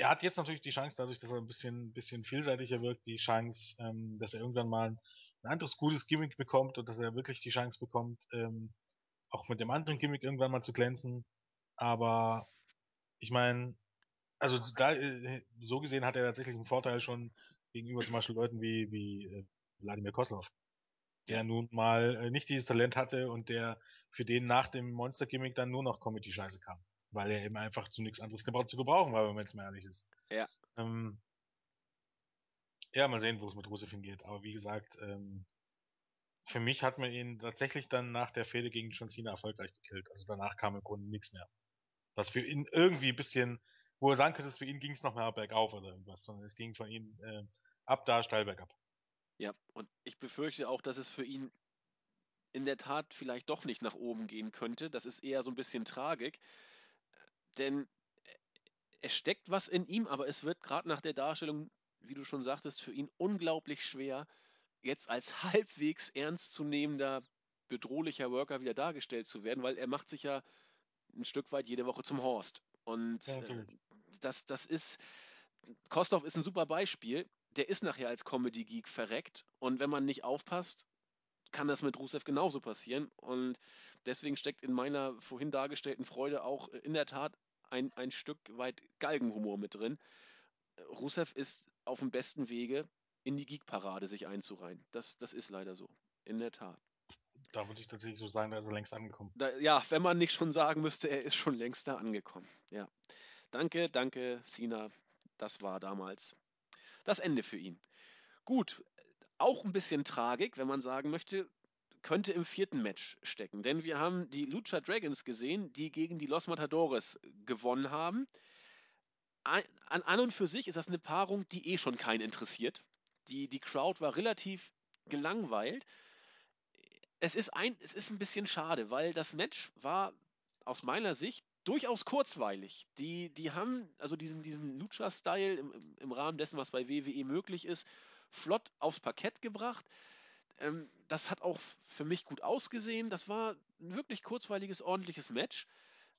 Speaker 2: er hat jetzt natürlich die Chance, dadurch, dass er ein bisschen, bisschen vielseitiger wirkt, die Chance, ähm, dass er irgendwann mal ein anderes gutes Gimmick bekommt und dass er wirklich die Chance bekommt, ähm, auch mit dem anderen Gimmick irgendwann mal zu glänzen. Aber ich meine, also da, äh, so gesehen hat er tatsächlich einen Vorteil schon gegenüber zum Beispiel Leuten wie, wie äh, Wladimir Koslov, der nun mal äh, nicht dieses Talent hatte und der für den nach dem Monster-Gimmick dann nur noch Comedy-Scheiße kam weil er eben einfach zu nichts anderes gebraucht, zu gebrauchen war, wenn man jetzt mal ehrlich ist.
Speaker 1: Ja.
Speaker 2: Ähm, ja, mal sehen, wo es mit Rusev hingeht. Aber wie gesagt, ähm, für mich hat man ihn tatsächlich dann nach der Fehde gegen John Cena erfolgreich gekillt. Also danach kam im Grunde nichts mehr. Was für ihn irgendwie ein bisschen, wo er sagen könnte, für ihn ging es noch mehr bergauf oder irgendwas, sondern es ging von ihm äh, ab da steil bergab.
Speaker 1: Ja, und ich befürchte auch, dass es für ihn in der Tat vielleicht doch nicht nach oben gehen könnte. Das ist eher so ein bisschen Tragik. Denn es steckt was in ihm, aber es wird gerade nach der Darstellung, wie du schon sagtest, für ihn unglaublich schwer, jetzt als halbwegs ernstzunehmender, bedrohlicher Worker wieder dargestellt zu werden, weil er macht sich ja ein Stück weit jede Woche zum Horst. Und ja, äh, das, das ist, Kostov ist ein super Beispiel. Der ist nachher als Comedy-Geek verreckt. Und wenn man nicht aufpasst, kann das mit Rusev genauso passieren. Und deswegen steckt in meiner vorhin dargestellten Freude auch in der Tat ein, ein Stück weit Galgenhumor mit drin. Rusev ist auf dem besten Wege, in die Geek-Parade sich einzureihen. Das, das ist leider so. In der Tat.
Speaker 2: Da würde ich tatsächlich so sagen, da ist er längst angekommen.
Speaker 1: Da, ja, wenn man nicht schon sagen müsste, er ist schon längst da angekommen. Ja. Danke, danke, Sina. Das war damals das Ende für ihn. Gut, auch ein bisschen Tragik, wenn man sagen möchte, könnte im vierten Match stecken. Denn wir haben die Lucha Dragons gesehen, die gegen die Los Matadores gewonnen haben. An, an und für sich ist das eine Paarung, die eh schon keinen interessiert. Die, die Crowd war relativ gelangweilt. Es ist, ein, es ist ein bisschen schade, weil das Match war aus meiner Sicht durchaus kurzweilig. Die, die haben also diesen, diesen Lucha-Style im, im Rahmen dessen, was bei WWE möglich ist, flott aufs Parkett gebracht. Ähm, das hat auch für mich gut ausgesehen. Das war ein wirklich kurzweiliges, ordentliches Match.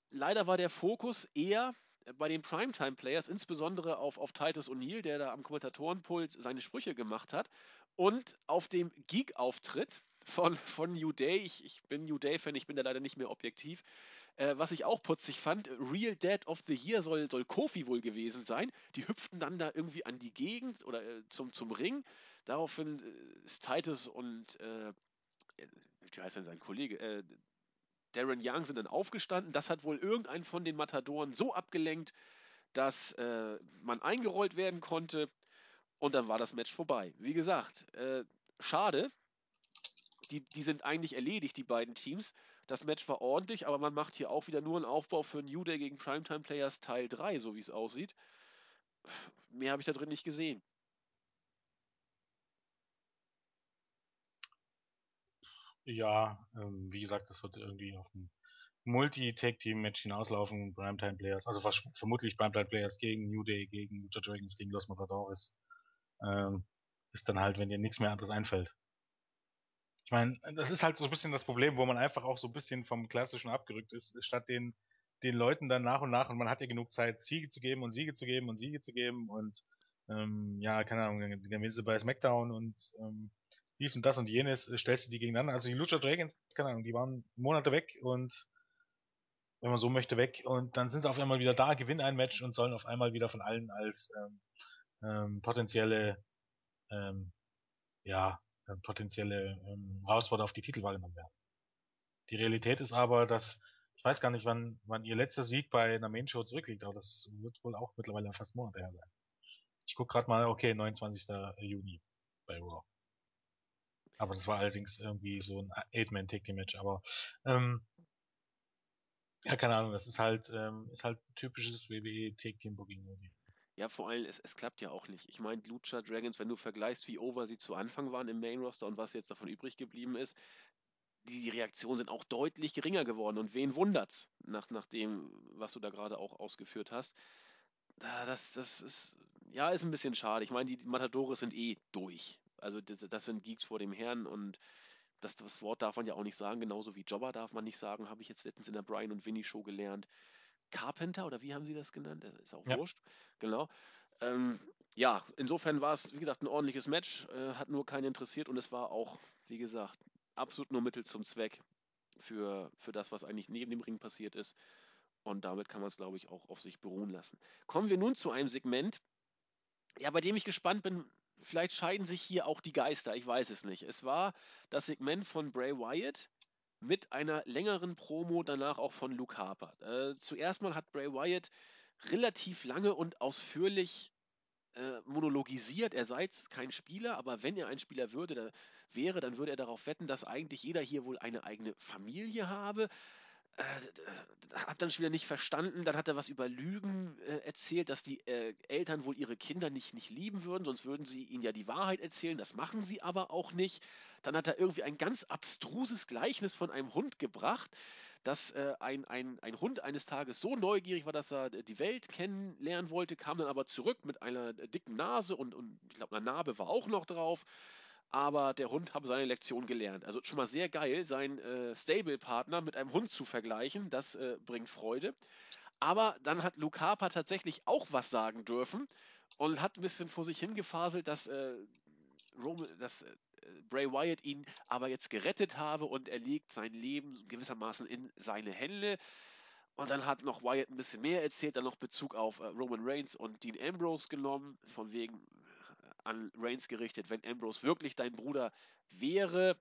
Speaker 1: Leider war der Fokus eher bei den Primetime-Players, insbesondere auf, auf Titus O'Neill, der da am Kommentatorenpult seine Sprüche gemacht hat, und auf dem Geek-Auftritt von, von New Day. Ich, ich bin New Day-Fan, ich bin da leider nicht mehr objektiv. Äh, was ich auch putzig fand, Real Dead of the Year soll, soll Kofi wohl gewesen sein. Die hüpften dann da irgendwie an die Gegend oder äh, zum, zum Ring. Daraufhin äh, ist Titus und, äh, wie heißt denn sein Kollege, äh, Darren Young sind dann aufgestanden. Das hat wohl irgendein von den Matadoren so abgelenkt, dass äh, man eingerollt werden konnte. Und dann war das Match vorbei. Wie gesagt, äh, schade. Die, die sind eigentlich erledigt, die beiden Teams. Das Match war ordentlich, aber man macht hier auch wieder nur einen Aufbau für New Day gegen Primetime Players Teil 3, so wie es aussieht. Mehr habe ich da drin nicht gesehen.
Speaker 2: Ja, ähm, wie gesagt, das wird irgendwie auf ein Multi-Tag-Team-Match hinauslaufen, Primetime Players, also vermutlich Primetime Players gegen New Day, gegen Lucha Dragons, gegen Los Matadores. Ähm, ist dann halt, wenn dir nichts mehr anderes einfällt. Ich meine, das ist halt so ein bisschen das Problem, wo man einfach auch so ein bisschen vom Klassischen abgerückt ist, statt den, den Leuten dann nach und nach, und man hat ja genug Zeit, Siege zu geben und Siege zu geben und Siege zu geben und ähm, ja, keine Ahnung, dann gewinnen sie bei SmackDown und ähm, dies und das und jenes, äh, stellst du die gegeneinander. Also die Lucha Dragons, keine Ahnung, die waren Monate weg und wenn man so möchte, weg und dann sind sie auf einmal wieder da, gewinnen ein Match und sollen auf einmal wieder von allen als ähm, ähm, potenzielle ähm, ja, potenzielle ähm, Herausforderer auf die Titel wahrgenommen werden. Die Realität ist aber, dass ich weiß gar nicht, wann, wann ihr letzter Sieg bei einer Main Show zurückliegt, aber das wird wohl auch mittlerweile fast Monate her sein. Ich guck gerade mal, okay, 29. Juni bei Raw. Aber das war allerdings irgendwie so ein Eight-Man-Take-Match, aber ähm, ja, keine Ahnung, das ist halt, ähm, ist halt typisches WWE Take Team Booking irgendwie.
Speaker 1: Ja, vor allem, es, es klappt ja auch nicht. Ich meine, Lucha Dragons, wenn du vergleichst, wie over sie zu Anfang waren im Main Roster und was jetzt davon übrig geblieben ist, die Reaktionen sind auch deutlich geringer geworden. Und wen wundert's, nach, nach dem, was du da gerade auch ausgeführt hast. Das, das ist, ja, ist ein bisschen schade. Ich meine, die Matadores sind eh durch. Also das, das sind Geeks vor dem Herrn und das, das Wort darf man ja auch nicht sagen, genauso wie Jobber darf man nicht sagen, habe ich jetzt letztens in der Brian und Winnie Show gelernt. Carpenter oder wie haben sie das genannt? Das ist auch ja. wurscht. Genau. Ähm, ja, insofern war es, wie gesagt, ein ordentliches Match, äh, hat nur keinen interessiert und es war auch, wie gesagt, absolut nur Mittel zum Zweck für, für das, was eigentlich neben dem Ring passiert ist. Und damit kann man es, glaube ich, auch auf sich beruhen lassen. Kommen wir nun zu einem Segment, ja, bei dem ich gespannt bin, vielleicht scheiden sich hier auch die Geister, ich weiß es nicht. Es war das Segment von Bray Wyatt mit einer längeren Promo danach auch von Luke Harper. Äh, zuerst mal hat Bray Wyatt relativ lange und ausführlich äh, monologisiert, er sei kein Spieler, aber wenn er ein Spieler würde, da, wäre, dann würde er darauf wetten, dass eigentlich jeder hier wohl eine eigene Familie habe. Äh, hab dann schon wieder nicht verstanden. Dann hat er was über Lügen äh, erzählt, dass die äh, Eltern wohl ihre Kinder nicht, nicht lieben würden, sonst würden sie ihnen ja die Wahrheit erzählen. Das machen sie aber auch nicht. Dann hat er irgendwie ein ganz abstruses Gleichnis von einem Hund gebracht, dass äh, ein, ein, ein Hund eines Tages so neugierig war, dass er die Welt kennenlernen wollte, kam dann aber zurück mit einer dicken Nase und, und ich glaube, eine Narbe war auch noch drauf aber der Hund habe seine Lektion gelernt. Also schon mal sehr geil, seinen äh, Stable-Partner mit einem Hund zu vergleichen, das äh, bringt Freude. Aber dann hat Luke Harper tatsächlich auch was sagen dürfen und hat ein bisschen vor sich hingefaselt, dass, äh, Roman, dass äh, Bray Wyatt ihn aber jetzt gerettet habe und er legt sein Leben gewissermaßen in seine Hände. Und dann hat noch Wyatt ein bisschen mehr erzählt, dann noch Bezug auf äh, Roman Reigns und Dean Ambrose genommen, von wegen, an Reigns gerichtet, wenn Ambrose wirklich dein Bruder wäre,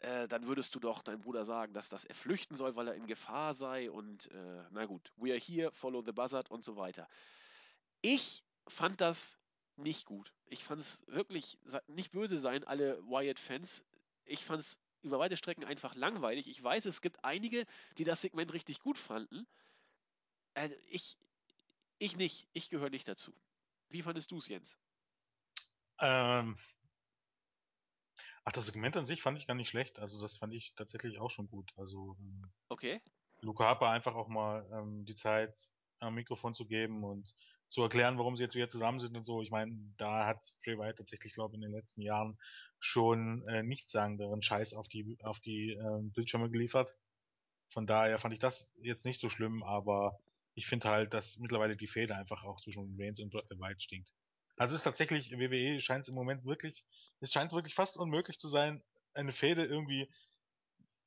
Speaker 1: äh, dann würdest du doch deinem Bruder sagen, dass das er flüchten soll, weil er in Gefahr sei und äh, na gut, we are here, follow the buzzard und so weiter. Ich fand das nicht gut. Ich fand es wirklich nicht böse sein, alle Wyatt-Fans. Ich fand es über weite Strecken einfach langweilig. Ich weiß, es gibt einige, die das Segment richtig gut fanden. Äh, ich, ich nicht. Ich gehöre nicht dazu. Wie fandest du es, Jens?
Speaker 2: Ähm, ach, das Segment an sich fand ich gar nicht schlecht. Also das fand ich tatsächlich auch schon gut. Also ähm,
Speaker 1: okay.
Speaker 2: Luca Harper einfach auch mal ähm, die Zeit am Mikrofon zu geben und zu erklären, warum sie jetzt wieder zusammen sind und so. Ich meine, da hat Bray Wyatt tatsächlich, glaube ich, in den letzten Jahren schon äh, nichtssagenderen Scheiß auf die auf die äh, Bildschirme geliefert. Von daher fand ich das jetzt nicht so schlimm, aber ich finde halt, dass mittlerweile die Fehde einfach auch zwischen Reigns und Wyatt stinkt. Also es ist tatsächlich, WWE scheint es im Moment wirklich, es scheint wirklich fast unmöglich zu sein, eine Fehde irgendwie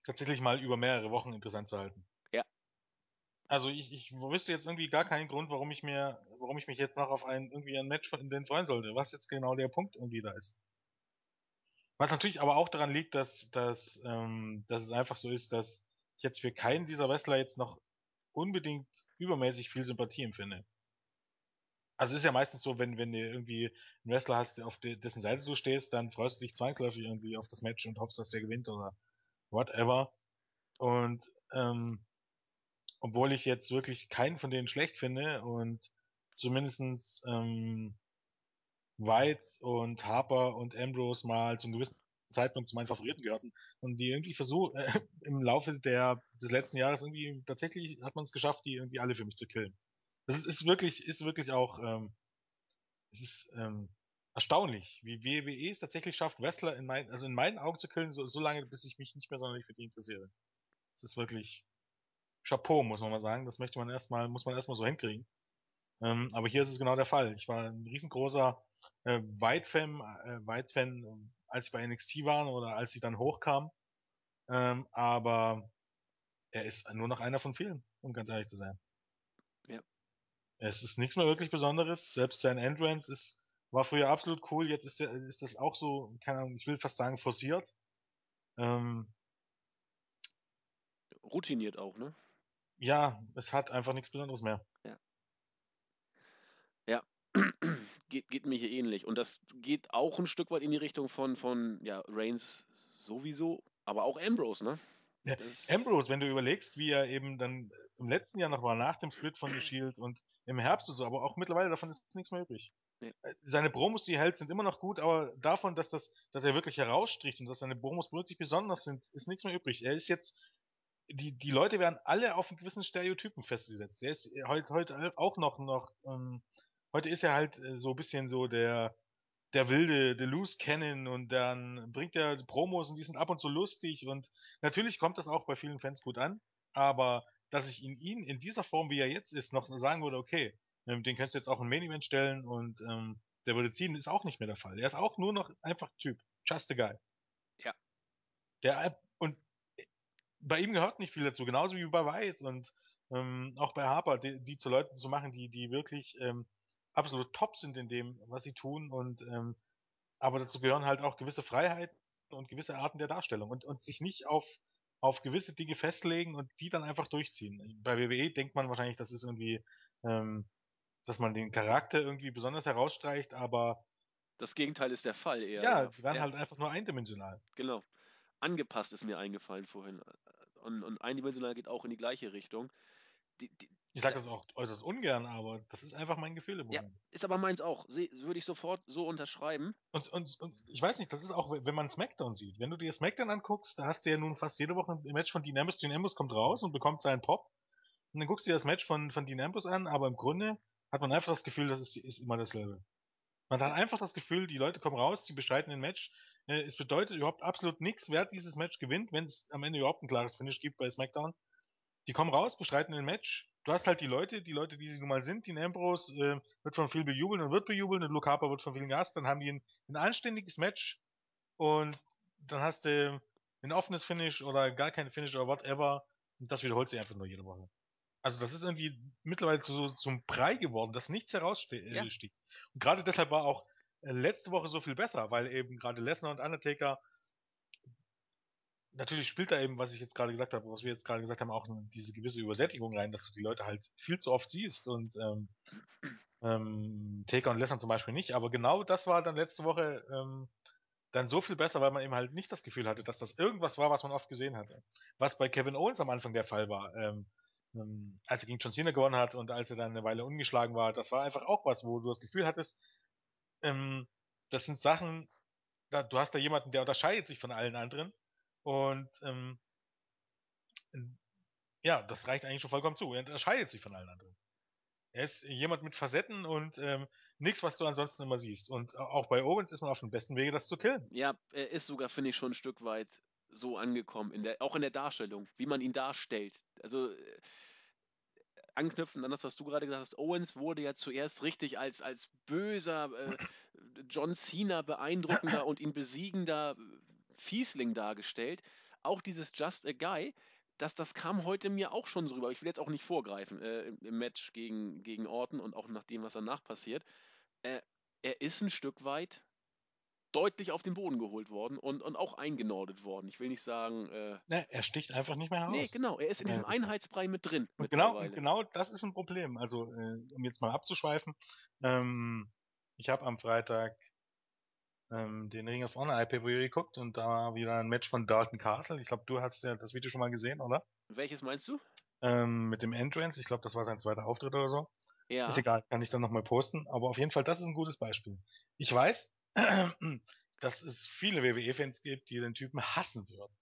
Speaker 2: tatsächlich mal über mehrere Wochen interessant zu halten. Also ich, ich wüsste jetzt irgendwie gar keinen Grund, warum ich mir, warum ich mich jetzt noch auf ein, irgendwie ein Match von denen freuen sollte, was jetzt genau der Punkt irgendwie da ist. Was natürlich aber auch daran liegt, dass, dass, ähm, dass es einfach so ist, dass ich jetzt für keinen dieser Wrestler jetzt noch unbedingt übermäßig viel Sympathie empfinde. Also es ist ja meistens so, wenn, wenn du irgendwie einen Wrestler hast, auf de, dessen Seite du stehst, dann freust du dich zwangsläufig irgendwie auf das Match und hoffst, dass der gewinnt oder whatever. Und ähm, obwohl ich jetzt wirklich keinen von denen schlecht finde und zumindestens ähm, White und Harper und Ambrose mal zum gewissen Zeitpunkt zu meinen Favoriten gehörten und die irgendwie versuchen, äh, im Laufe der, des letzten Jahres irgendwie, tatsächlich hat man es geschafft, die irgendwie alle für mich zu killen. Das ist, ist wirklich, ist wirklich auch, ähm, es ist ähm, erstaunlich, wie WWE es tatsächlich schafft, Wrestler in meinen, also in meinen Augen zu killen, so, so lange, bis ich mich nicht mehr sonderlich für die interessiere. Das ist wirklich Chapeau, muss man mal sagen. Das möchte man erstmal, muss man erstmal so hinkriegen. Ähm, aber hier ist es genau der Fall. Ich war ein riesengroßer äh, White-Fan, äh, White-Fan, äh, als sie bei NXT waren oder als sie dann hochkam. Ähm, aber er ist nur noch einer von vielen. um ganz ehrlich zu sein.
Speaker 1: Ja.
Speaker 2: Es ist nichts mehr wirklich Besonderes. Selbst sein Entrance ist, war früher absolut cool. Jetzt ist, der, ist das auch so, keine Ahnung, ich will fast sagen, forciert. Ähm,
Speaker 1: Routiniert auch, ne?
Speaker 2: Ja, es hat einfach nichts Besonderes mehr.
Speaker 1: geht, geht mir hier ähnlich. Und das geht auch ein Stück weit in die Richtung von, von ja, Reigns sowieso, aber auch Ambrose, ne?
Speaker 2: Ja, Ambrose, wenn du überlegst, wie er eben dann im letzten Jahr noch war, nach dem Split von The Shield und im Herbst so, aber auch mittlerweile davon ist nichts mehr übrig.
Speaker 1: Nee.
Speaker 2: Äh, Seine Promos, die er hält, sind immer noch gut, aber davon, dass das, dass er wirklich herausstricht und dass seine Promos wirklich besonders sind, ist nichts mehr übrig. Er ist jetzt, die, die Leute werden alle auf einen gewissen Stereotypen festgesetzt. Er ist heute, heute auch noch, noch, ähm, heute ist er halt äh, so ein bisschen so der, der wilde, der Loose Cannon und dann bringt er Promos und die sind ab und zu lustig und natürlich kommt das auch bei vielen Fans gut an, aber dass ich ihn, ihn in dieser Form, wie er jetzt ist, noch sagen würde, okay, ähm, den kannst du jetzt auch in Main Event stellen und ähm, der würde ziehen, ist auch nicht mehr der Fall. Er ist auch nur noch einfach Typ. Just a guy.
Speaker 1: Ja.
Speaker 2: Der, und bei ihm gehört nicht viel dazu, genauso wie bei Wyatt und ähm, auch bei Harper, die, die zu Leuten zu machen, die, die wirklich ähm, absolut top sind in dem, was sie tun und ähm, aber dazu gehören halt auch gewisse Freiheiten und gewisse Arten der Darstellung und, und sich nicht auf, auf gewisse Dinge festlegen und die dann einfach durchziehen. Bei WWE denkt man wahrscheinlich, das ist irgendwie, ähm, dass man den Charakter irgendwie besonders herausstreicht, aber
Speaker 1: Das Gegenteil ist der Fall eher.
Speaker 2: ja, sie werden
Speaker 1: Ja,
Speaker 2: halt einfach nur eindimensional.
Speaker 1: Genau. Angepasst ist mir eingefallen vorhin. Und, und eindimensional geht auch in die gleiche Richtung. Die, die,
Speaker 2: Ich sage das auch äußerst ungern, aber das ist einfach mein Gefühl im
Speaker 1: Ja.
Speaker 2: Moment.
Speaker 1: ist aber meins auch. Se- Würde ich sofort so unterschreiben.
Speaker 2: Und, und, und ich weiß nicht, das ist auch, wenn man SmackDown sieht. Wenn du dir SmackDown anguckst, da hast du ja nun fast jede Woche ein Match von Dean Ambrose. Dean Ambrose kommt raus und bekommt seinen Pop. Und dann guckst du dir das Match von, von Dean Ambrose an, aber im Grunde hat man einfach das Gefühl, das ist, ist immer dasselbe. Man hat einfach das Gefühl, die Leute kommen raus, sie bestreiten ein Match. Äh, Es bedeutet überhaupt absolut nichts, wer dieses Match gewinnt, wenn es am Ende überhaupt ein klares Finish gibt bei SmackDown. Die kommen raus, bestreiten ein Match. Du hast halt die Leute, die Leute, die sie nun mal sind. Dean Ambrose äh, wird von vielen bejubeln und wird bejubeln und Luke Harper wird von vielen gehasst. Dann haben die ein, ein anständiges Match und dann hast du ein offenes Finish oder gar kein Finish oder whatever. Und das wiederholt sich einfach nur jede Woche. Also das ist irgendwie mittlerweile zu, so zum Brei geworden, dass nichts heraussticht.
Speaker 1: Ja.
Speaker 2: Äh, sticht. und gerade deshalb war auch letzte Woche so viel besser, weil eben gerade Lesnar und Undertaker natürlich spielt da eben, was ich jetzt gerade gesagt habe, was wir jetzt gerade gesagt haben, auch diese gewisse Übersättigung rein, dass du die Leute halt viel zu oft siehst und ähm, ähm, Taker und Lesnar zum Beispiel nicht. Aber genau das war dann letzte Woche ähm, dann so viel besser, weil man eben halt nicht das Gefühl hatte, dass das irgendwas war, was man oft gesehen hatte. Was bei Kevin Owens am Anfang der Fall war, ähm, ähm, als er gegen John Cena gewonnen hat und als er dann eine Weile ungeschlagen war, das war einfach auch was, wo du das Gefühl hattest, ähm, das sind Sachen, da, du hast da jemanden, der unterscheidet sich von allen anderen und ähm, ja, das reicht eigentlich schon vollkommen zu. Er unterscheidet sich von allen anderen. Er ist jemand mit Facetten und ähm, nichts, was du ansonsten immer siehst. Und auch bei Owens ist man auf dem besten Wege, das zu killen.
Speaker 1: Ja, er ist sogar, finde ich, schon ein Stück weit so angekommen, in der, auch in der Darstellung, wie man ihn darstellt. Also anknüpfend an das, was du gerade gesagt hast, Owens wurde ja zuerst richtig als, als böser äh, John Cena beeindruckender und ihn besiegender äh, Fiesling dargestellt. Auch dieses Just a Guy, das, das kam heute mir auch schon so rüber. Ich will jetzt auch nicht vorgreifen äh, im, im Match gegen, gegen Orton und auch nach dem, was danach passiert. Äh, er ist ein Stück weit deutlich auf den Boden geholt worden und, und auch eingenordet worden. Ich will nicht sagen, äh,
Speaker 2: Ne, er sticht einfach nicht mehr heraus.
Speaker 1: nee, genau, er ist in
Speaker 2: Ja,
Speaker 1: diesem Einheitsbrei mit drin.
Speaker 2: Und genau, genau das ist ein Problem. Also, äh, um jetzt mal abzuschweifen, ähm, ich habe am Freitag ähm, den Ring of Honor IPV geguckt und da war wieder ein Match von Dalton Castle. Ich glaube, du hast ja das Video schon mal gesehen, oder?
Speaker 1: Welches meinst du?
Speaker 2: Ähm, mit dem Entrance. Ich glaube, das war sein zweiter Auftritt oder so.
Speaker 1: Ja.
Speaker 2: Ist egal, kann ich dann nochmal posten. Aber auf jeden Fall, das ist ein gutes Beispiel. Ich weiß, dass es viele WWE-Fans gibt, die den Typen hassen würden.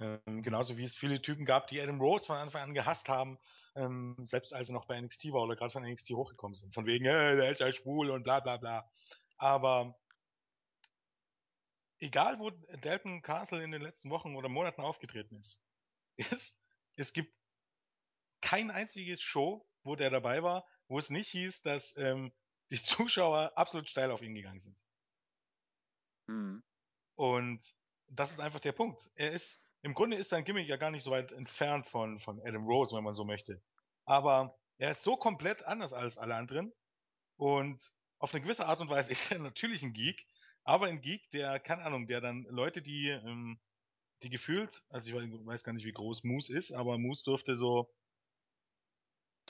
Speaker 2: Ähm, genauso wie es viele Typen gab, die Adam Rose von Anfang an gehasst haben, ähm, selbst als er noch bei NXT war oder gerade von NXT hochgekommen sind. Von wegen, äh, der ist ja schwul und bla bla bla. Aber egal, wo Dalton Castle in den letzten Wochen oder Monaten aufgetreten ist, ist es gibt kein einziges Show, wo der dabei war, wo es nicht hieß, dass ähm, die Zuschauer absolut steil auf ihn gegangen sind.
Speaker 1: Hm.
Speaker 2: Und das ist einfach der Punkt. Er ist im Grunde ist sein Gimmick ja gar nicht so weit entfernt von, von Adam Rose, wenn man so möchte. Aber er ist so komplett anders als alle anderen und auf eine gewisse Art und Weise ist er natürlich ein Geek, aber ein Geek, der, keine Ahnung, der dann Leute, die, ähm, die gefühlt, also ich weiß gar nicht, wie groß Moose ist, aber Moose dürfte so.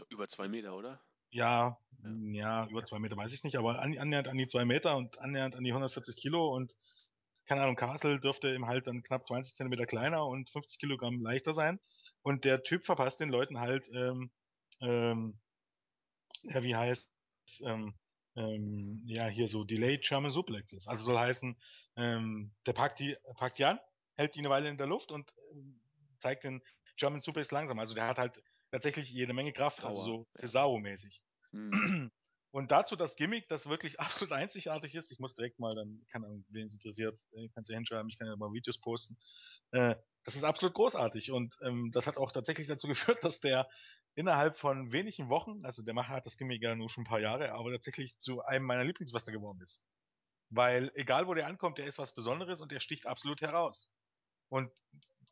Speaker 1: Über zwei Meter, oder?
Speaker 2: Ja, ja, ja über zwei Meter weiß ich nicht, aber annähernd an die zwei Meter und annähernd an die 140 Kilo und keine Ahnung, Castle dürfte im halt dann knapp 20 Zentimeter kleiner und 50 Kilogramm leichter sein. Und der Typ verpasst den Leuten halt, ähm, ähm, ja, wie heißt ähm, ähm, ja, hier so Delayed German Suplexes. Also soll heißen, ähm, der packt, die, packt die an, hält die eine Weile in der Luft und ähm, zeigt den German Suplex langsam. Also der hat halt tatsächlich jede Menge Kraft, Power, also so Cesaro-mäßig. Mhm. Und dazu das Gimmick, das wirklich absolut einzigartig ist. Ich muss direkt mal, dann kann wen es interessiert, äh, kannst du hinschreiben, ich kann ja mal Videos posten. Äh, das ist absolut großartig und ähm, das hat auch tatsächlich dazu geführt, dass der innerhalb von wenigen Wochen, also der Macher hat das Gimmick ja nur schon ein paar Jahre, aber tatsächlich zu einem meiner Lieblingswester geworden ist. Weil egal wo der ankommt, der ist was Besonderes und der sticht absolut heraus. Und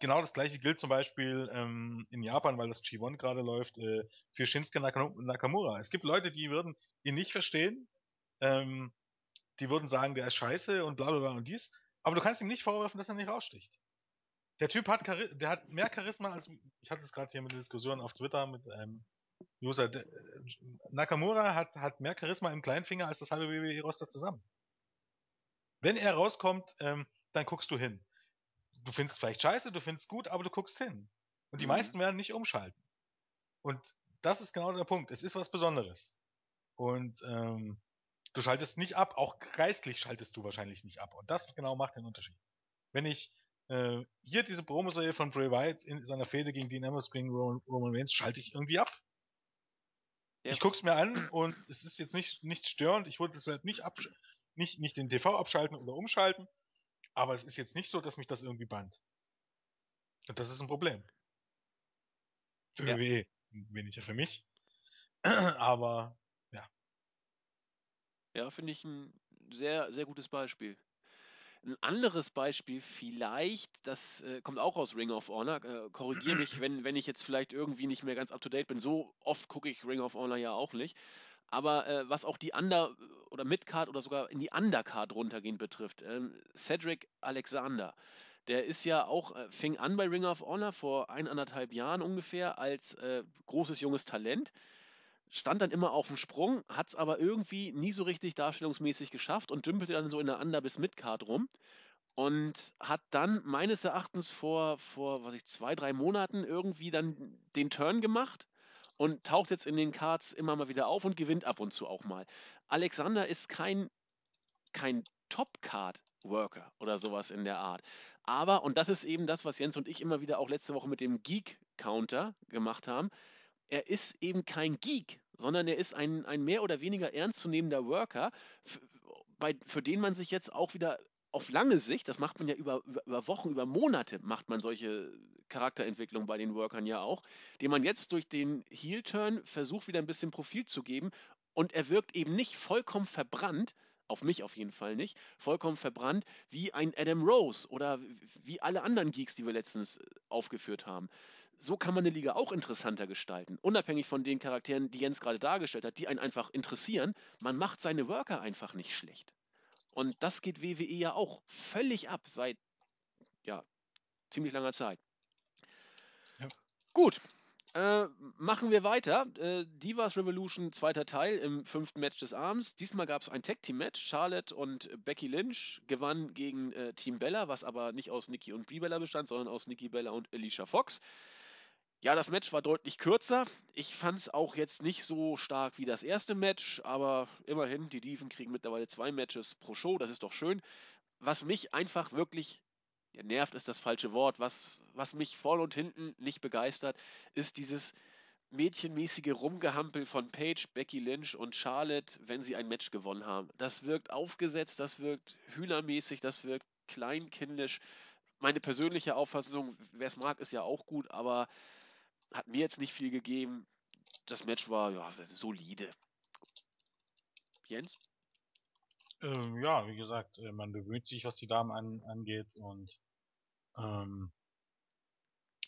Speaker 2: genau das gleiche gilt zum Beispiel ähm, in Japan, weil das G1 gerade läuft, äh, für Shinsuke Nakamura. Es gibt Leute, die würden ihn nicht verstehen, ähm, die würden sagen, der ist scheiße und bla bla bla und dies, aber du kannst ihm nicht vorwerfen, dass er nicht raussticht. Der Typ hat, Chari der hat mehr Charisma als, ich hatte es gerade hier mit der Diskussion auf Twitter mit einem User, der, äh, Nakamura hat, hat mehr Charisma im Kleinfinger als das halbe WWE-Roster zusammen. Wenn er rauskommt, ähm, dann guckst du hin du findest vielleicht scheiße, du findest gut, aber du guckst hin. Und die mhm. meisten werden nicht umschalten. Und das ist genau der Punkt. Es ist was Besonderes. Und ähm, du schaltest nicht ab, auch geistlich schaltest du wahrscheinlich nicht ab. Und das genau macht den Unterschied. Wenn ich äh, hier diese Promo-Serie von Bray Wyatt in seiner Fehde gegen Dean Ambrose gegen Roman, Reigns schalte ich irgendwie ab. Ja. Ich guck's mir an und es ist jetzt nicht, nicht störend. Ich wollte es vielleicht nicht, nicht, nicht den TV abschalten oder umschalten. Aber es ist jetzt nicht so, dass mich das irgendwie bannt. Und das ist ein Problem. Für ja. WWE. Weniger für mich. Aber ja.
Speaker 1: Ja, finde ich ein sehr, sehr gutes Beispiel. Ein anderes Beispiel vielleicht, das äh, kommt auch aus Ring of Honor, äh, korrigiere mich, wenn, wenn ich jetzt vielleicht irgendwie nicht mehr ganz up to date bin. So oft gucke ich Ring of Honor ja auch nicht. Aber äh, was auch die Under- oder Midcard oder sogar in die Undercard runtergehend betrifft, ähm, Cedric Alexander, der ist ja auch, äh, fing an bei Ring of Honor vor eineinhalb Jahren ungefähr als äh, großes junges Talent, stand dann immer auf dem Sprung, hat es aber irgendwie nie so richtig darstellungsmäßig geschafft und dümpelte dann so in der Under- bis Midcard rum und hat dann meines Erachtens vor, vor was ich, zwei, drei Monaten irgendwie dann den Turn gemacht und taucht jetzt in den Cards immer mal wieder auf und gewinnt ab und zu auch mal. Alexander ist kein, kein Top-Card-Worker oder sowas in der Art. Aber, und das ist eben das, was Jens und ich immer wieder auch letzte Woche mit dem Geek-Counter gemacht haben, er ist eben kein Geek, sondern er ist ein, ein mehr oder weniger ernstzunehmender Worker, bei, für den man sich jetzt auch wieder auf lange Sicht, das macht man ja über, über, über, Wochen, über Monate, macht man solche Charakterentwicklungen bei den Workern ja auch, den man jetzt durch den Heel-Turn versucht, wieder ein bisschen Profil zu geben. Und er wirkt eben nicht vollkommen verbrannt, auf mich auf jeden Fall nicht, vollkommen verbrannt wie ein Adam Rose oder wie alle anderen Geeks, die wir letztens äh, aufgeführt haben. So kann man eine Liga auch interessanter gestalten, unabhängig von den Charakteren, die Jens gerade dargestellt hat, die einen einfach interessieren. Man macht seine Worker einfach nicht schlecht. Und das geht WWE ja auch völlig ab seit ja, ziemlich langer Zeit. Ja. Gut, äh, machen wir weiter. Äh, Divas Revolution, zweiter Teil im fünften Match des Abends. Diesmal gab es ein Tag Team Match. Charlotte und Becky Lynch gewannen gegen äh, Team Bella, was aber nicht aus Nikki und Brie Bella bestand, sondern aus Nikki Bella und Alicia Fox. Ja, das Match war deutlich kürzer. Ich fand es auch jetzt nicht so stark wie das erste Match, aber immerhin, die Dieven kriegen mittlerweile zwei Matches pro Show, das ist doch schön. Was mich einfach wirklich, ja, nervt ist das falsche Wort, was, was mich vorne und hinten nicht begeistert, ist dieses mädchenmäßige Rumgehampel von Paige, Becky Lynch und Charlotte, wenn sie ein Match gewonnen haben. Das wirkt aufgesetzt, das wirkt hühnermäßig, das wirkt kleinkindisch. Meine persönliche Auffassung, wer es mag, ist ja auch gut, aber hat mir jetzt nicht viel gegeben. Das Match war ja, solide. Jens?
Speaker 2: Ähm, ja, wie gesagt, äh, man bemüht sich, was die Damen an, angeht und ähm,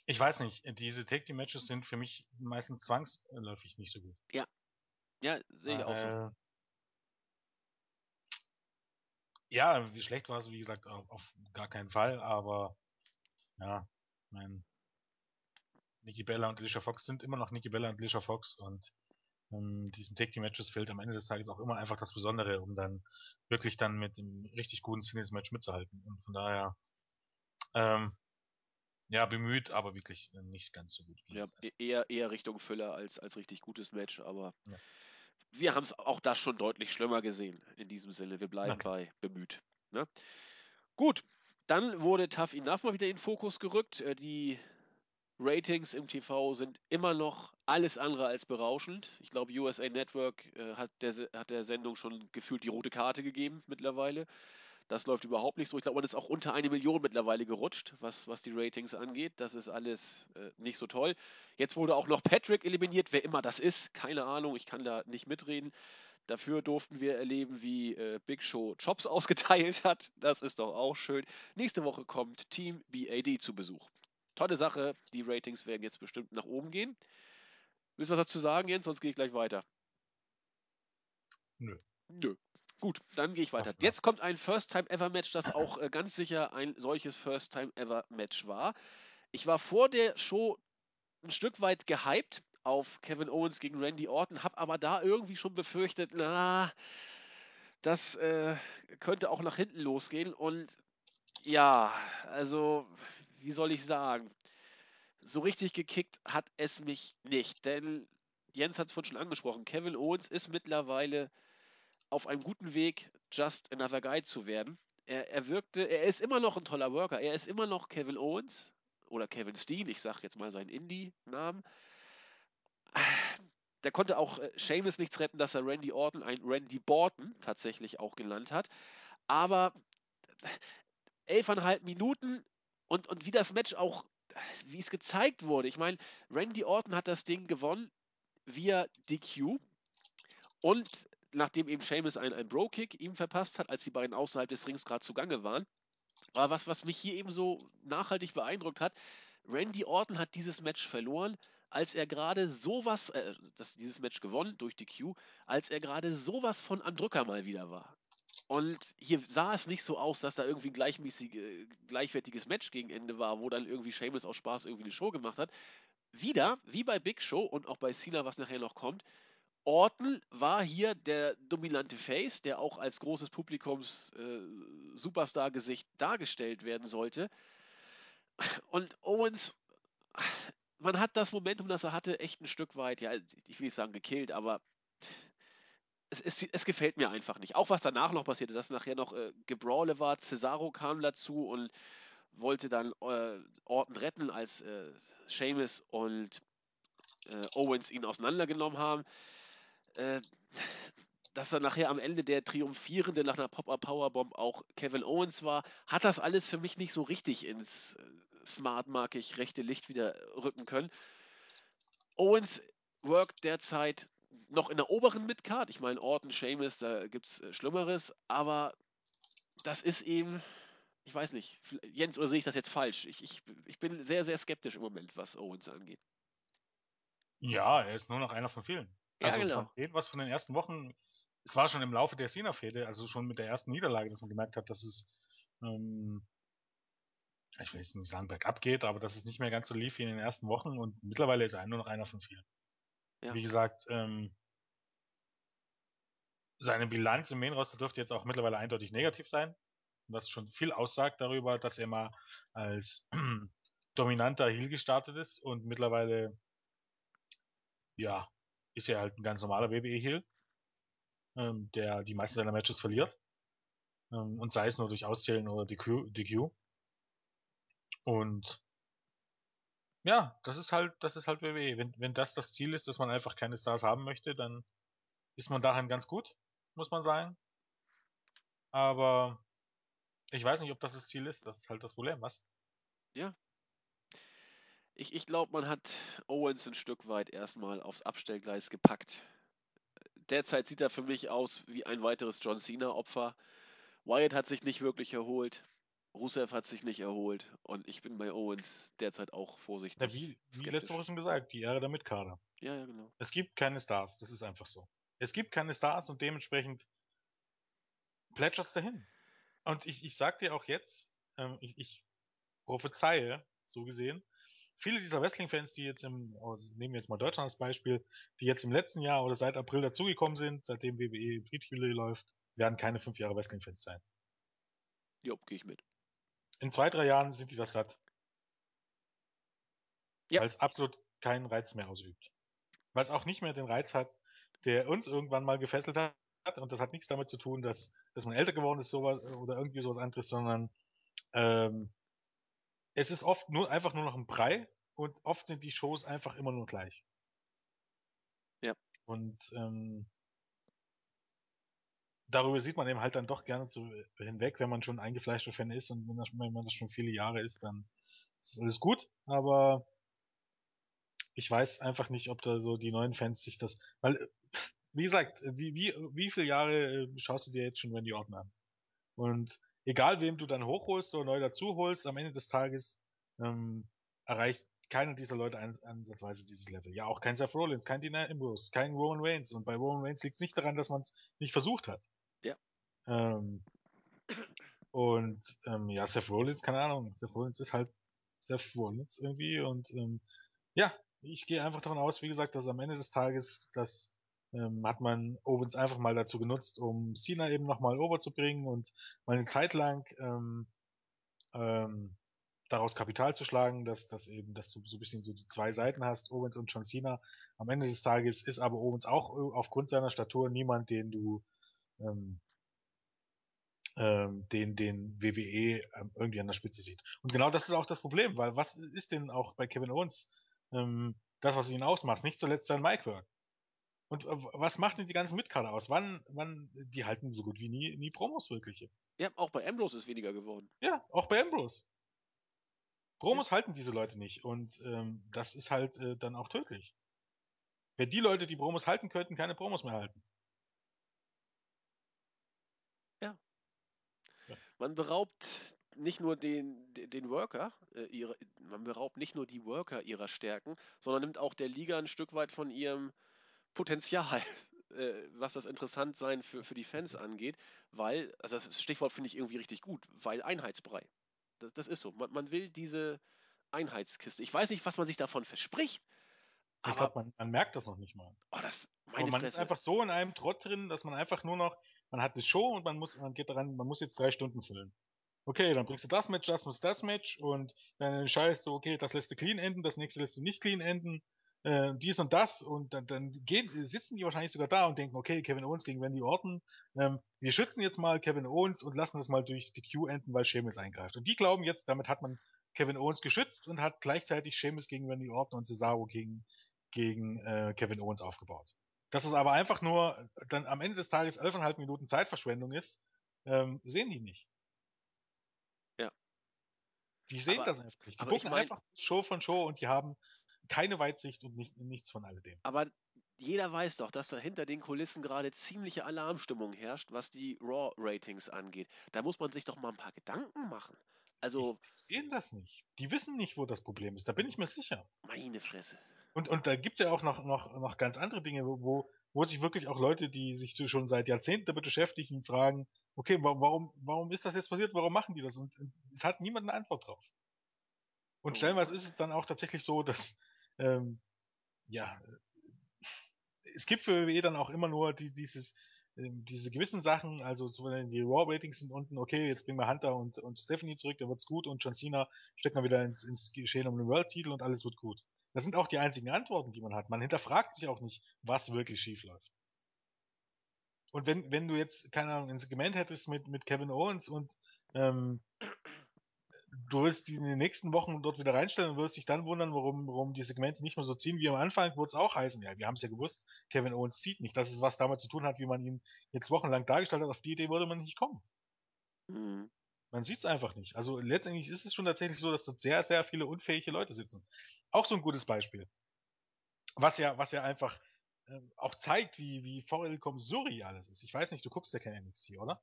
Speaker 2: Ich weiß nicht, diese Take Team Matches sind für mich meistens zwangsläufig nicht so gut.
Speaker 1: Ja. Ja, sehe ich auch so.
Speaker 2: Weil- Ja, wie schlecht war es, wie gesagt, auf, auf gar keinen Fall, aber ja, mein Nikki Bella und Alicia Fox sind immer noch Nikki Bella und Alicia Fox und ähm, diesen Take Team Matches fehlt am Ende des Tages auch immer einfach das Besondere, um dann wirklich dann mit dem richtig guten Singles Match mitzuhalten. Und von daher, ähm, ja, bemüht, aber wirklich nicht ganz so gut wie
Speaker 1: Ja, e- eher, eher Richtung Füller als, als richtig gutes Match, aber
Speaker 2: Ja.
Speaker 1: wir haben es auch das schon deutlich schlimmer gesehen. In diesem Sinne, wir bleiben
Speaker 2: klar.
Speaker 1: bei bemüht. Ne? Gut, dann wurde Tough Enough mal wieder in den Fokus gerückt. Äh, Die Ratings im TV sind immer noch alles andere als berauschend. Ich glaube, USA Network äh, hat, der, hat der Sendung schon gefühlt die rote Karte gegeben mittlerweile. Das läuft überhaupt nicht so. Ich glaube, man ist auch unter eine Million mittlerweile gerutscht, was, was die Ratings angeht. Das ist alles äh, nicht so toll. Jetzt wurde auch noch Patrick eliminiert, wer immer das ist. Keine Ahnung, ich kann da nicht mitreden. Dafür durften wir erleben, wie äh, Big Show Jobs ausgeteilt hat. Das ist doch auch schön. Nächste Woche kommt Team BAD zu Besuch. Tolle Sache. Die Ratings werden jetzt bestimmt nach oben gehen. Willst du was dazu sagen, Jens? Sonst gehe ich gleich weiter.
Speaker 2: Nö.
Speaker 1: Nö. Gut, dann gehe ich weiter. Jetzt kommt ein First-Time-Ever-Match, das auch äh, ganz sicher ein solches First-Time-Ever-Match war. Ich war vor der Show ein Stück weit gehypt auf Kevin Owens gegen Randy Orton, habe aber da irgendwie schon befürchtet, na, das äh, könnte auch nach hinten losgehen. Und ja, also, wie soll ich sagen? So richtig gekickt hat es mich nicht, denn Jens hat es vorhin schon angesprochen. Kevin Owens ist mittlerweile auf einem guten Weg, just another guy zu werden. Er, er wirkte, er ist immer noch ein toller Worker. Er ist immer noch Kevin Owens oder Kevin Steen, ich sag jetzt mal seinen Indie-Namen. Der konnte auch äh, Seamus nichts retten, dass er Randy Orton ein Randy Borton tatsächlich auch genannt hat. Aber elfeinhalb Minuten und, und wie das Match auch, wie es gezeigt wurde. Ich meine, Randy Orton hat das Ding gewonnen via DQ und nachdem eben Seamus einen, einen Bro-Kick ihm verpasst hat, als die beiden außerhalb des Rings gerade zugange waren. Aber was, was mich hier eben so nachhaltig beeindruckt hat, Randy Orton hat dieses Match verloren, als er gerade sowas, äh, das, dieses Match gewonnen durch die Q, als er gerade sowas von am Drücker mal wieder war. Und hier sah es nicht so aus, dass da irgendwie ein gleichmäßig, gleichwertiges Match gegen Ende war, wo dann irgendwie Seamus aus Spaß irgendwie eine Show gemacht hat. Wieder, wie bei Big Show und auch bei Cena, was nachher noch kommt, Orton war hier der dominante Face, der auch als großes Publikums äh, Superstar-Gesicht dargestellt werden sollte. Und Owens, man hat das Momentum, das er hatte, echt ein Stück weit, ja, ich will nicht sagen gekillt, aber es, es, es gefällt mir einfach nicht. Auch was danach noch passierte, dass nachher noch äh, Gebrawle war, Cesaro kam dazu und wollte dann äh, Orton retten, als äh, Seamus und äh, Owens ihn auseinandergenommen haben. Äh, dass dann nachher am Ende der Triumphierende nach einer Pop-Up-Powerbomb auch Kevin Owens war, hat das alles für mich nicht so richtig ins äh, smartmarkig rechte Licht wieder rücken können. Owens workt derzeit noch in der oberen Midcard. Ich meine, Orton, Seamus, da gibt es äh, Schlimmeres, aber das ist eben, ich weiß nicht, Jens, oder sehe ich das jetzt falsch? Ich, ich, ich bin sehr, sehr skeptisch im Moment, was Owens angeht.
Speaker 2: Ja, er ist nur noch einer von vielen.
Speaker 1: Ja,
Speaker 2: Also
Speaker 1: genau.
Speaker 2: von dem, was von den ersten Wochen, es war schon im Laufe der Cena-Fehde, also schon mit der ersten Niederlage, dass man gemerkt hat, dass es, ähm, ich will jetzt nicht sagen bergab geht, aber dass es nicht mehr ganz so lief wie in den ersten Wochen und mittlerweile ist er nur noch einer von vielen.
Speaker 1: Ja.
Speaker 2: Wie gesagt, ähm, seine Bilanz im Main-Roster dürfte jetzt auch mittlerweile eindeutig negativ sein, was schon viel aussagt darüber, dass er mal als dominanter Heel gestartet ist und mittlerweile, ja, ist er halt ein ganz normaler WWE-Heel, ähm, der die meisten seiner Matches verliert. Ähm, und sei es nur durch Auszählen oder DQ. DQ. Und ja, das ist halt, das ist halt WWE. Wenn, wenn das das Ziel ist, dass man einfach keine Stars haben möchte, dann ist man darin ganz gut, muss man sagen. Aber ich weiß nicht, ob das das Ziel ist. Das ist halt das Problem, was?
Speaker 1: Ich, ich glaube, man hat Owens ein Stück weit erstmal aufs Abstellgleis gepackt. Derzeit sieht er für mich aus wie ein weiteres John Cena-Opfer. Wyatt hat sich nicht wirklich erholt. Rusev hat sich nicht erholt und ich bin bei Owens derzeit auch vorsichtig.
Speaker 2: Na, wie, wie letzte Woche schon gesagt, die Ehre der Mitkader.
Speaker 1: Ja, ja, genau.
Speaker 2: Es gibt keine Stars, das ist einfach so. Es gibt keine Stars und dementsprechend plätschert's dahin. Und ich, ich sag dir auch jetzt, ähm, ich, ich prophezeie, so gesehen, viele dieser Wrestling-Fans, die jetzt im, oh, nehmen wir jetzt mal Deutschland als Beispiel, die jetzt im letzten Jahr oder seit April dazugekommen sind, seitdem WWE Friedhülle läuft, werden keine fünf Jahre Wrestling-Fans sein.
Speaker 1: Jo, gehe ich mit.
Speaker 2: In zwei, drei Jahren sind die das satt.
Speaker 1: Ja.
Speaker 2: Weil es absolut keinen Reiz mehr ausübt. Weil es auch nicht mehr den Reiz hat, der uns irgendwann mal gefesselt hat. Und das hat nichts damit zu tun, dass, dass man älter geworden ist sowas, oder irgendwie sowas anderes, sondern ähm, es ist oft nur einfach nur noch ein Brei und oft sind die Shows einfach immer nur gleich.
Speaker 1: Ja.
Speaker 2: Und ähm, darüber sieht man eben halt dann doch gerne zu, hinweg, wenn man schon ein eingefleischter Fan ist und wenn, das, wenn man das schon viele Jahre ist, dann ist alles gut, aber ich weiß einfach nicht, ob da so die neuen Fans sich das, weil, wie gesagt, wie, wie, wie viele Jahre äh, schaust du dir jetzt schon Randy Orton an? Und egal wem du dann hochholst oder neu dazu holst, am Ende des Tages ähm, erreicht keiner dieser Leute ans ansatzweise dieses Level. Ja, auch kein Seth Rollins, kein Dean Ambrose, kein Roman Reigns. Und bei Roman Reigns liegt es nicht daran, dass man es nicht versucht hat. Ähm, und ähm, ja, Seth Rollins, keine Ahnung. Seth Rollins ist halt Seth Rollins irgendwie. Und ähm, ja, ich gehe einfach davon aus, wie gesagt, dass am Ende des Tages, das ähm, hat man Owens einfach mal dazu genutzt, um Cena eben nochmal overzubringen und mal eine Zeit lang ähm, ähm, daraus Kapital zu schlagen, dass, dass eben, dass du so ein bisschen so die zwei Seiten hast, Owens und John Cena. Am Ende des Tages ist aber Owens auch aufgrund seiner Statur niemand, den du ähm, ähm, den, den WWE ähm, irgendwie an der Spitze sieht. Und genau das ist auch das Problem, weil was ist denn auch bei Kevin Owens ähm, das, was ihn ausmacht? Nicht zuletzt sein Micwork. Und äh, was macht denn die ganzen Mitkader aus? Wann, wann, die halten so gut wie nie, nie Promos wirkliche.
Speaker 1: Ja, auch bei Ambrose ist weniger geworden.
Speaker 2: Ja, auch bei Ambrose. Promos halten diese Leute nicht und ähm, das ist halt äh, dann auch tödlich. Wenn die Leute, die Promos halten könnten, keine Promos mehr halten.
Speaker 1: Ja.
Speaker 2: Ja.
Speaker 1: Man beraubt nicht nur den, den, Worker, äh, ihre, man beraubt nicht nur die Worker ihrer Stärken, sondern nimmt auch der Liga ein Stück weit von ihrem Potenzial, äh, was das Interessantsein für, für die Fans angeht, weil, also das Stichwort finde ich irgendwie richtig gut, weil Einheitsbrei. Das, das ist so. Man, man will diese Einheitskiste. Ich weiß nicht, was man sich davon verspricht.
Speaker 2: Ich glaube, man, man merkt das noch nicht mal.
Speaker 1: oh, das,
Speaker 2: Aber
Speaker 1: meine
Speaker 2: man ist
Speaker 1: Fresse.
Speaker 2: einfach so in einem Trott drin, dass man einfach nur noch, man hat die Show und man muss, man geht daran, man muss jetzt drei Stunden füllen. Okay, dann bringst du das Match, das muss das Match und dann entscheidest du, okay, das lässt du clean enden, das nächste lässt du nicht clean enden, äh, dies und das und dann, dann gehen, sitzen die wahrscheinlich sogar da und denken, okay, Kevin Owens gegen Randy Orton, ähm, wir schützen jetzt mal Kevin Owens und lassen das mal durch die Q enden, weil Sheamus eingreift. Und die glauben jetzt, damit hat man Kevin Owens geschützt und hat gleichzeitig Sheamus gegen Randy Orton und Cesaro gegen, gegen äh, Kevin Owens aufgebaut. Dass es aber einfach nur dann am Ende des Tages 11,5 Minuten Zeitverschwendung ist, ähm, sehen die nicht.
Speaker 1: Ja.
Speaker 2: Die sehen
Speaker 1: Aber-
Speaker 2: das einfach nicht. Die
Speaker 1: aber ich
Speaker 2: gucken
Speaker 1: mein-
Speaker 2: einfach Show von Show und die haben keine Weitsicht und nicht, nichts von alledem.
Speaker 1: Aber jeder weiß doch, dass da hinter den Kulissen gerade ziemliche Alarmstimmung herrscht, was die Raw-Ratings angeht. Da muss man sich doch mal ein paar Gedanken machen. Also,
Speaker 2: Die sehen das nicht. Die wissen nicht, wo das Problem ist. Da bin ich mir sicher.
Speaker 1: meine Fresse.
Speaker 2: Und, und da gibt's ja auch noch, noch, noch ganz andere Dinge, wo- wo, sich wirklich auch Leute, die sich so schon seit Jahrzehnten damit beschäftigen, fragen, okay, wa- warum, warum ist das jetzt passiert? Warum machen die das? Und es hat niemand eine Antwort drauf. Und
Speaker 1: Oh
Speaker 2: stellenweise ist es dann auch tatsächlich so, dass, ähm, ja, es gibt für WWE dann auch immer nur die, dieses, ähm, diese gewissen Sachen, also die Raw-Ratings sind unten, okay, jetzt bringen wir Hunter und, und Stephanie zurück, dann wird's gut und John Cena stecken wir wieder ins, ins Geschehen um den World-Titel und alles wird gut. Das sind auch die einzigen Antworten, die man hat. Man hinterfragt sich auch nicht, was wirklich schief läuft. Und wenn, wenn du jetzt, keine Ahnung, ein Segment hättest mit, mit Kevin Owens und ähm, du willst die in den nächsten Wochen dort wieder reinstellen und wirst dich dann wundern, warum, warum die Segmente nicht mehr so ziehen wie am Anfang, wird es auch heißen, ja, wir haben es ja gewusst, Kevin Owens zieht nicht. Das ist was damit zu tun hat, wie man ihn jetzt wochenlang dargestellt hat. Auf die Idee würde man nicht kommen.
Speaker 1: Mhm.
Speaker 2: Man sieht es einfach nicht. Also letztendlich ist es schon tatsächlich so, dass dort sehr, sehr viele unfähige Leute sitzen. Auch so ein gutes Beispiel. Was ja, was ja einfach ähm, auch zeigt, wie, wie vollkommen surreal alles ist. Ich weiß nicht, du guckst ja kein NXT, oder?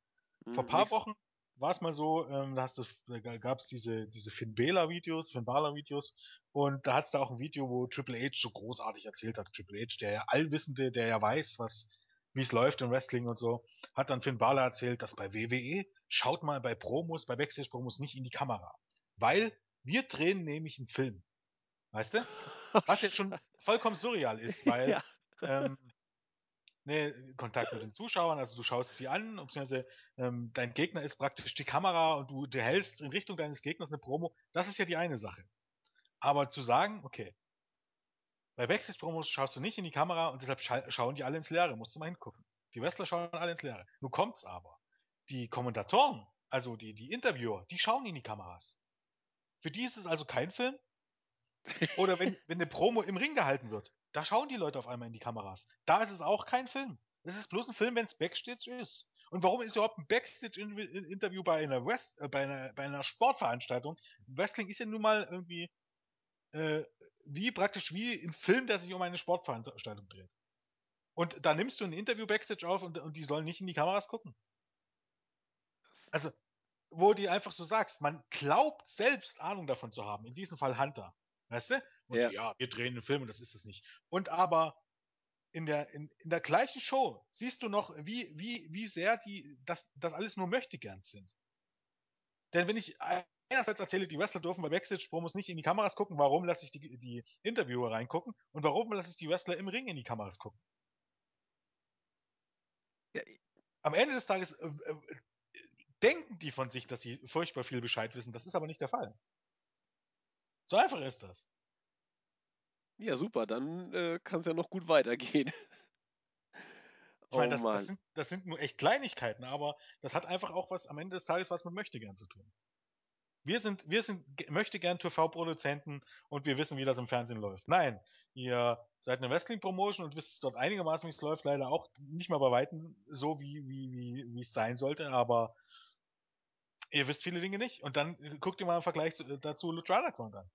Speaker 2: Vor
Speaker 1: Mhm,
Speaker 2: paar
Speaker 1: nicht so.
Speaker 2: Wochen war es mal so, ähm, da, hast du, da gab es diese, diese Finn Balor Videos, Finn Balor Videos und da hat es da auch ein Video, wo Triple H so großartig erzählt hat. Triple H, der ja Allwissende, der ja weiß, was, wie es läuft im Wrestling und so, hat dann Finn Balor erzählt, dass bei WWE schaut mal bei Promos, bei Backstage-Promos nicht in die Kamera. Weil wir drehen nämlich einen Film. Weißt du? Was jetzt schon vollkommen surreal ist, weil
Speaker 1: ja.
Speaker 2: ähm, ne, Kontakt mit den Zuschauern, also du schaust sie an, beziehungsweise ähm, dein Gegner ist praktisch die Kamera und du, du hältst in Richtung deines Gegners eine Promo, das ist ja die eine Sache. Aber zu sagen, okay, bei Backstage-Promos schaust du nicht in die Kamera und deshalb scha schauen die alle ins Leere, musst du mal hingucken. Die Wrestler schauen alle ins Leere. Nun kommt's aber. Die Kommentatoren, also die, die Interviewer, die schauen in die Kameras. Für die ist es also kein Film. Oder wenn, wenn eine Promo im Ring gehalten wird, da schauen die Leute auf einmal in die Kameras. Da ist es auch kein Film. Es ist bloß ein Film, wenn es Backstage ist. Und warum ist überhaupt ein Backstage-Interview bei einer, West, äh, bei, einer, bei einer Sportveranstaltung? Wrestling ist ja nun mal irgendwie äh, wie praktisch wie ein Film, der sich um eine Sportveranstaltung dreht. Und da nimmst du ein Interview Backstage auf und, und die sollen nicht in die Kameras gucken. Also, wo du einfach so sagst, man glaubt selbst Ahnung davon zu haben. In diesem Fall Hunter. Weißt du? Und
Speaker 1: Ja.
Speaker 2: ja, wir drehen einen Film und das ist es nicht. Und aber in der, in, in der gleichen Show siehst du noch, wie, wie, wie sehr die das, das alles nur Möchtegern sind. Denn wenn ich einerseits erzähle, die Wrestler dürfen bei Backstage-Promos nicht in die Kameras gucken, warum lasse ich die, die Interviewer reingucken und warum lasse ich die Wrestler im Ring in die Kameras gucken?
Speaker 1: Ja,
Speaker 2: Am Ende des Tages äh, äh, denken die von sich, dass sie furchtbar viel Bescheid wissen. Das ist aber nicht der Fall. So einfach ist das.
Speaker 1: ja, super, dann äh, kann es ja noch gut weitergehen.
Speaker 2: Ich meine,
Speaker 1: oh
Speaker 2: das, das, sind, das sind nur echt Kleinigkeiten, aber das hat einfach auch was am Ende des Tages was mit Möchtegern zu tun. Wir sind, wir sind ge- Möchtegern TV-Produzenten und wir wissen, wie das im Fernsehen läuft. Nein, ihr seid eine Wrestling-Promotion und wisst dort einigermaßen, wie es läuft, leider auch nicht mal bei Weitem so, wie, wie, wie, wie es sein sollte, aber ihr wisst viele Dinge nicht. Und dann äh, guckt ihr mal im Vergleich zu, dazu Lucha Underground an.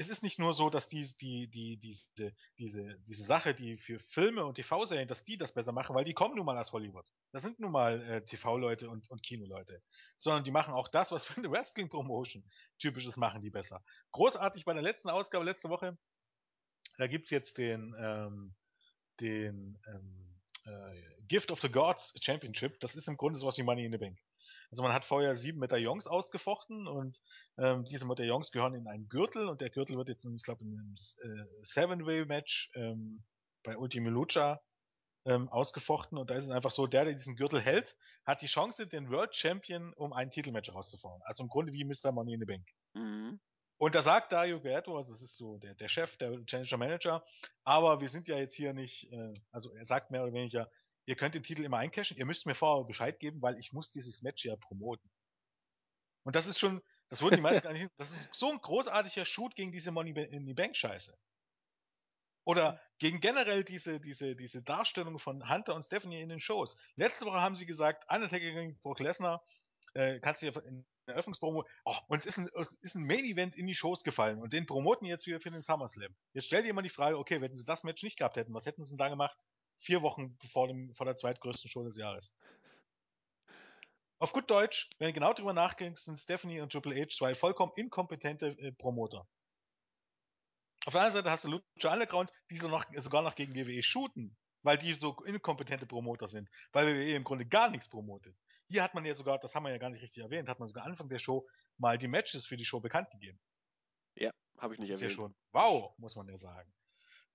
Speaker 2: Es ist nicht nur so, dass die, die, die, diese, diese, diese Sache, die für Filme und TV-Serien, dass die das besser machen, weil die kommen nun mal aus Hollywood. Das sind nun mal äh, TV-Leute und, und Kinoleute. Sondern die machen auch das, was für eine Wrestling-Promotion typisch ist, machen die besser. Großartig bei der letzten Ausgabe letzte Woche, da gibt's jetzt den, ähm, den ähm, äh, Gift of the Gods Championship. Das ist im Grunde sowas wie Money in the Bank. Also man hat vorher sieben Medaillons ausgefochten und ähm, diese Medaillons gehören in einen Gürtel und der Gürtel wird jetzt, ich glaube, in einem äh, Seven-Way-Match ähm, bei Ultima Lucha ähm, ausgefochten und da ist es einfach so, der, der diesen Gürtel hält, hat die Chance, den World Champion um ein Titelmatch herauszufordern. Also im Grunde wie Mr. Money in the Bank.
Speaker 1: Mhm.
Speaker 2: Und da sagt Dario Guerrero, also das ist so der, der Chef, der Challenger Manager, aber wir sind ja jetzt hier nicht, äh, also er sagt mehr oder weniger, ihr könnt den Titel immer eincashen, ihr müsst mir vorher Bescheid geben, weil ich muss dieses Match ja promoten. Und das ist schon, das würden die meisten gar nicht, das ist so ein großartiger Shoot gegen diese Money in the Bank Scheiße. Oder gegen generell diese, diese, diese Darstellung von Hunter und Stephanie in den Shows. Letzte Woche haben sie gesagt, Undertaker gegen Brock Lesnar, äh, kannst du ja in der Eröffnungspromo, oh, und es ist ein, es ist ein Main Event in die Shows gefallen und den promoten jetzt wieder für den SummerSlam. Jetzt stell dir mal die Frage, okay, wenn sie das Match nicht gehabt hätten, was hätten sie denn da gemacht? Vier Wochen vor, dem, vor der zweitgrößten Show des Jahres. Auf gut Deutsch, wenn du genau drüber nachdenkst, sind Stephanie und Triple H zwei vollkommen inkompetente äh, Promoter. Auf der anderen Seite hast du Lucha Underground, die so noch, sogar noch gegen WWE shooten, weil die so inkompetente Promoter sind, weil WWE im Grunde gar nichts promotet. Hier hat man ja sogar, das haben wir ja gar nicht richtig erwähnt, hat man sogar Anfang der Show mal die Matches für die Show bekannt gegeben.
Speaker 1: Ja, habe ich
Speaker 2: Das
Speaker 1: nicht
Speaker 2: ist ja
Speaker 1: erwähnt.
Speaker 2: schon wow, muss man ja sagen.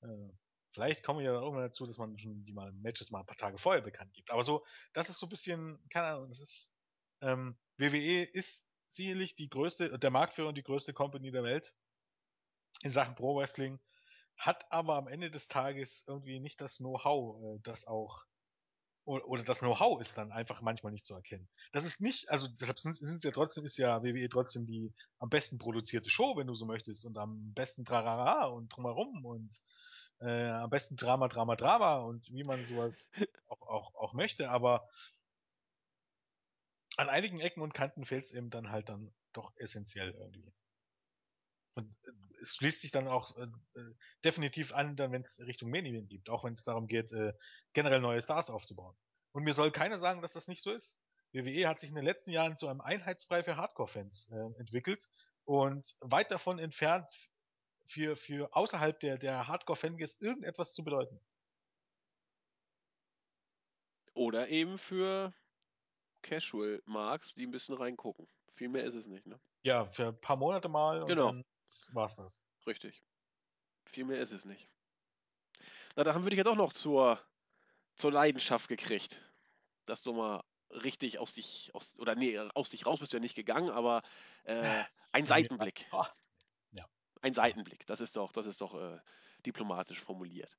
Speaker 2: Äh, vielleicht kommen wir ja irgendwann dazu, dass man schon die mal Matches mal ein paar Tage vorher bekannt gibt. Aber so, das ist so ein bisschen, keine Ahnung, das ist, ähm, WWE ist sicherlich die größte, der Marktführer und die größte Company der Welt in Sachen Pro Wrestling, hat aber am Ende des Tages irgendwie nicht das Know-how, äh, das auch oder, das Know-how ist dann einfach manchmal nicht zu erkennen. Das ist nicht, also deshalb sind sind ja trotzdem, ist ja WWE trotzdem die am besten produzierte Show, wenn du so möchtest, und am besten Trarara und drumherum und äh, am besten Drama, Drama, Drama und wie man sowas auch, auch, auch möchte, aber an einigen Ecken und Kanten fehlt es eben dann halt dann doch essentiell irgendwie. Und äh, es schließt sich dann auch äh, äh, definitiv an, dann wenn es Richtung Main Event gibt, auch wenn es darum geht, äh, generell neue Stars aufzubauen. Und mir soll keiner sagen, dass das nicht so ist. WWE hat sich in den letzten Jahren zu einem Einheitsbrei für Hardcore-Fans äh, entwickelt und weit davon entfernt, für, für außerhalb der, der Hardcore-Fangist irgendetwas zu bedeuten.
Speaker 1: Oder eben für Casual-Marks, die ein bisschen reingucken. Viel mehr ist es nicht, ne?
Speaker 2: Ja, für ein paar Monate mal und
Speaker 1: Genau.
Speaker 2: dann war's das.
Speaker 1: Richtig. Viel mehr ist es nicht. Na, da haben wir dich ja doch noch zur, zur Leidenschaft gekriegt. Dass du mal richtig aus dich, aus, oder nee, aus dich raus bist du ja nicht gegangen, aber äh, ein Seitenblick.
Speaker 2: Ja.
Speaker 1: Ein Seitenblick, das ist doch, das ist doch äh, diplomatisch formuliert.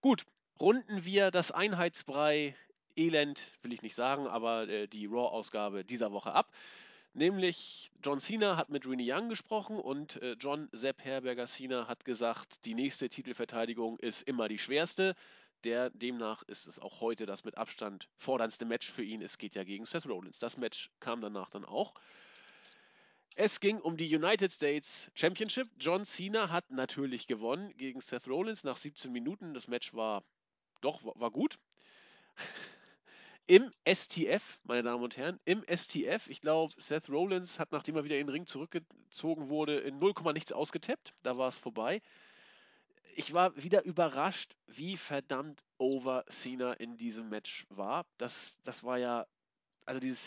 Speaker 1: Gut, runden wir das Einheitsbrei Elend, will ich nicht sagen, aber äh, die Raw-Ausgabe dieser Woche ab. Nämlich John Cena hat mit Renee Young gesprochen und äh, John Sepp Herberger Cena hat gesagt, die nächste Titelverteidigung ist immer die schwerste. Der, demnach ist es auch heute das mit Abstand forderndste Match für ihn. Es geht ja gegen Seth Rollins. Das Match kam danach dann auch. Es ging um die United States Championship. John Cena hat natürlich gewonnen gegen Seth Rollins nach 17 Minuten. Das Match war doch war, gut. Im STF, meine Damen und Herren, im STF, ich glaube, Seth Rollins hat, nachdem er wieder in den Ring zurückgezogen wurde, in 0, nichts ausgetappt. Da war es vorbei. Ich war wieder überrascht, wie verdammt over Cena in diesem Match war. Das, das war ja, also dieses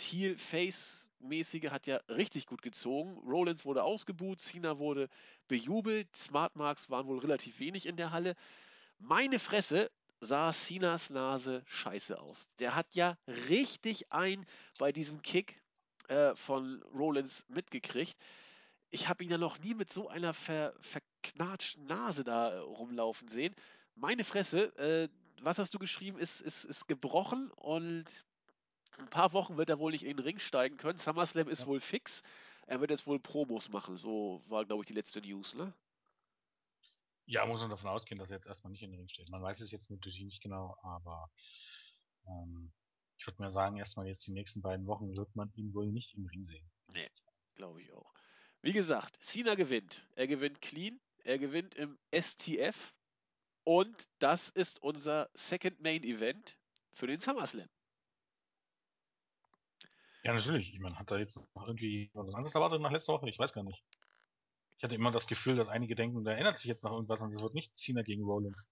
Speaker 1: Heel-Face-mäßige hat ja richtig gut gezogen. Rollins wurde ausgebuht, Cena wurde bejubelt, Smart Marks waren wohl relativ wenig in der Halle. Meine Fresse, sah Sinas Nase scheiße aus. Der hat ja richtig ein bei diesem Kick äh, von Rollins mitgekriegt. Ich habe ihn ja noch nie mit so einer ver verknatschten Nase da äh, rumlaufen sehen. Meine Fresse, äh, was hast du geschrieben, ist, ist, ist gebrochen und ein paar Wochen wird er wohl nicht in den Ring steigen können. SummerSlam ist
Speaker 2: Ja.
Speaker 1: wohl fix. Er wird jetzt wohl Promos machen. So war, glaube ich, die letzte News, ne?
Speaker 2: Ja, muss man davon ausgehen, dass er jetzt erstmal nicht in den Ring steht. Man weiß es jetzt natürlich nicht genau, aber ähm, ich würde mal sagen, erstmal jetzt die nächsten beiden Wochen wird man ihn wohl nicht im Ring sehen.
Speaker 1: Nee. Glaube ich auch. Wie gesagt, Cena gewinnt. Er gewinnt clean. Er gewinnt im STF. Und das ist unser Second Main Event für den SummerSlam.
Speaker 2: Ja, natürlich. Ich meine, hat da jetzt noch irgendwie was anderes erwartet nach letzter Woche? Ich weiß gar nicht. Ich hatte immer das Gefühl, dass einige denken, da ändert sich jetzt noch irgendwas und das wird nicht Cena gegen Rollins.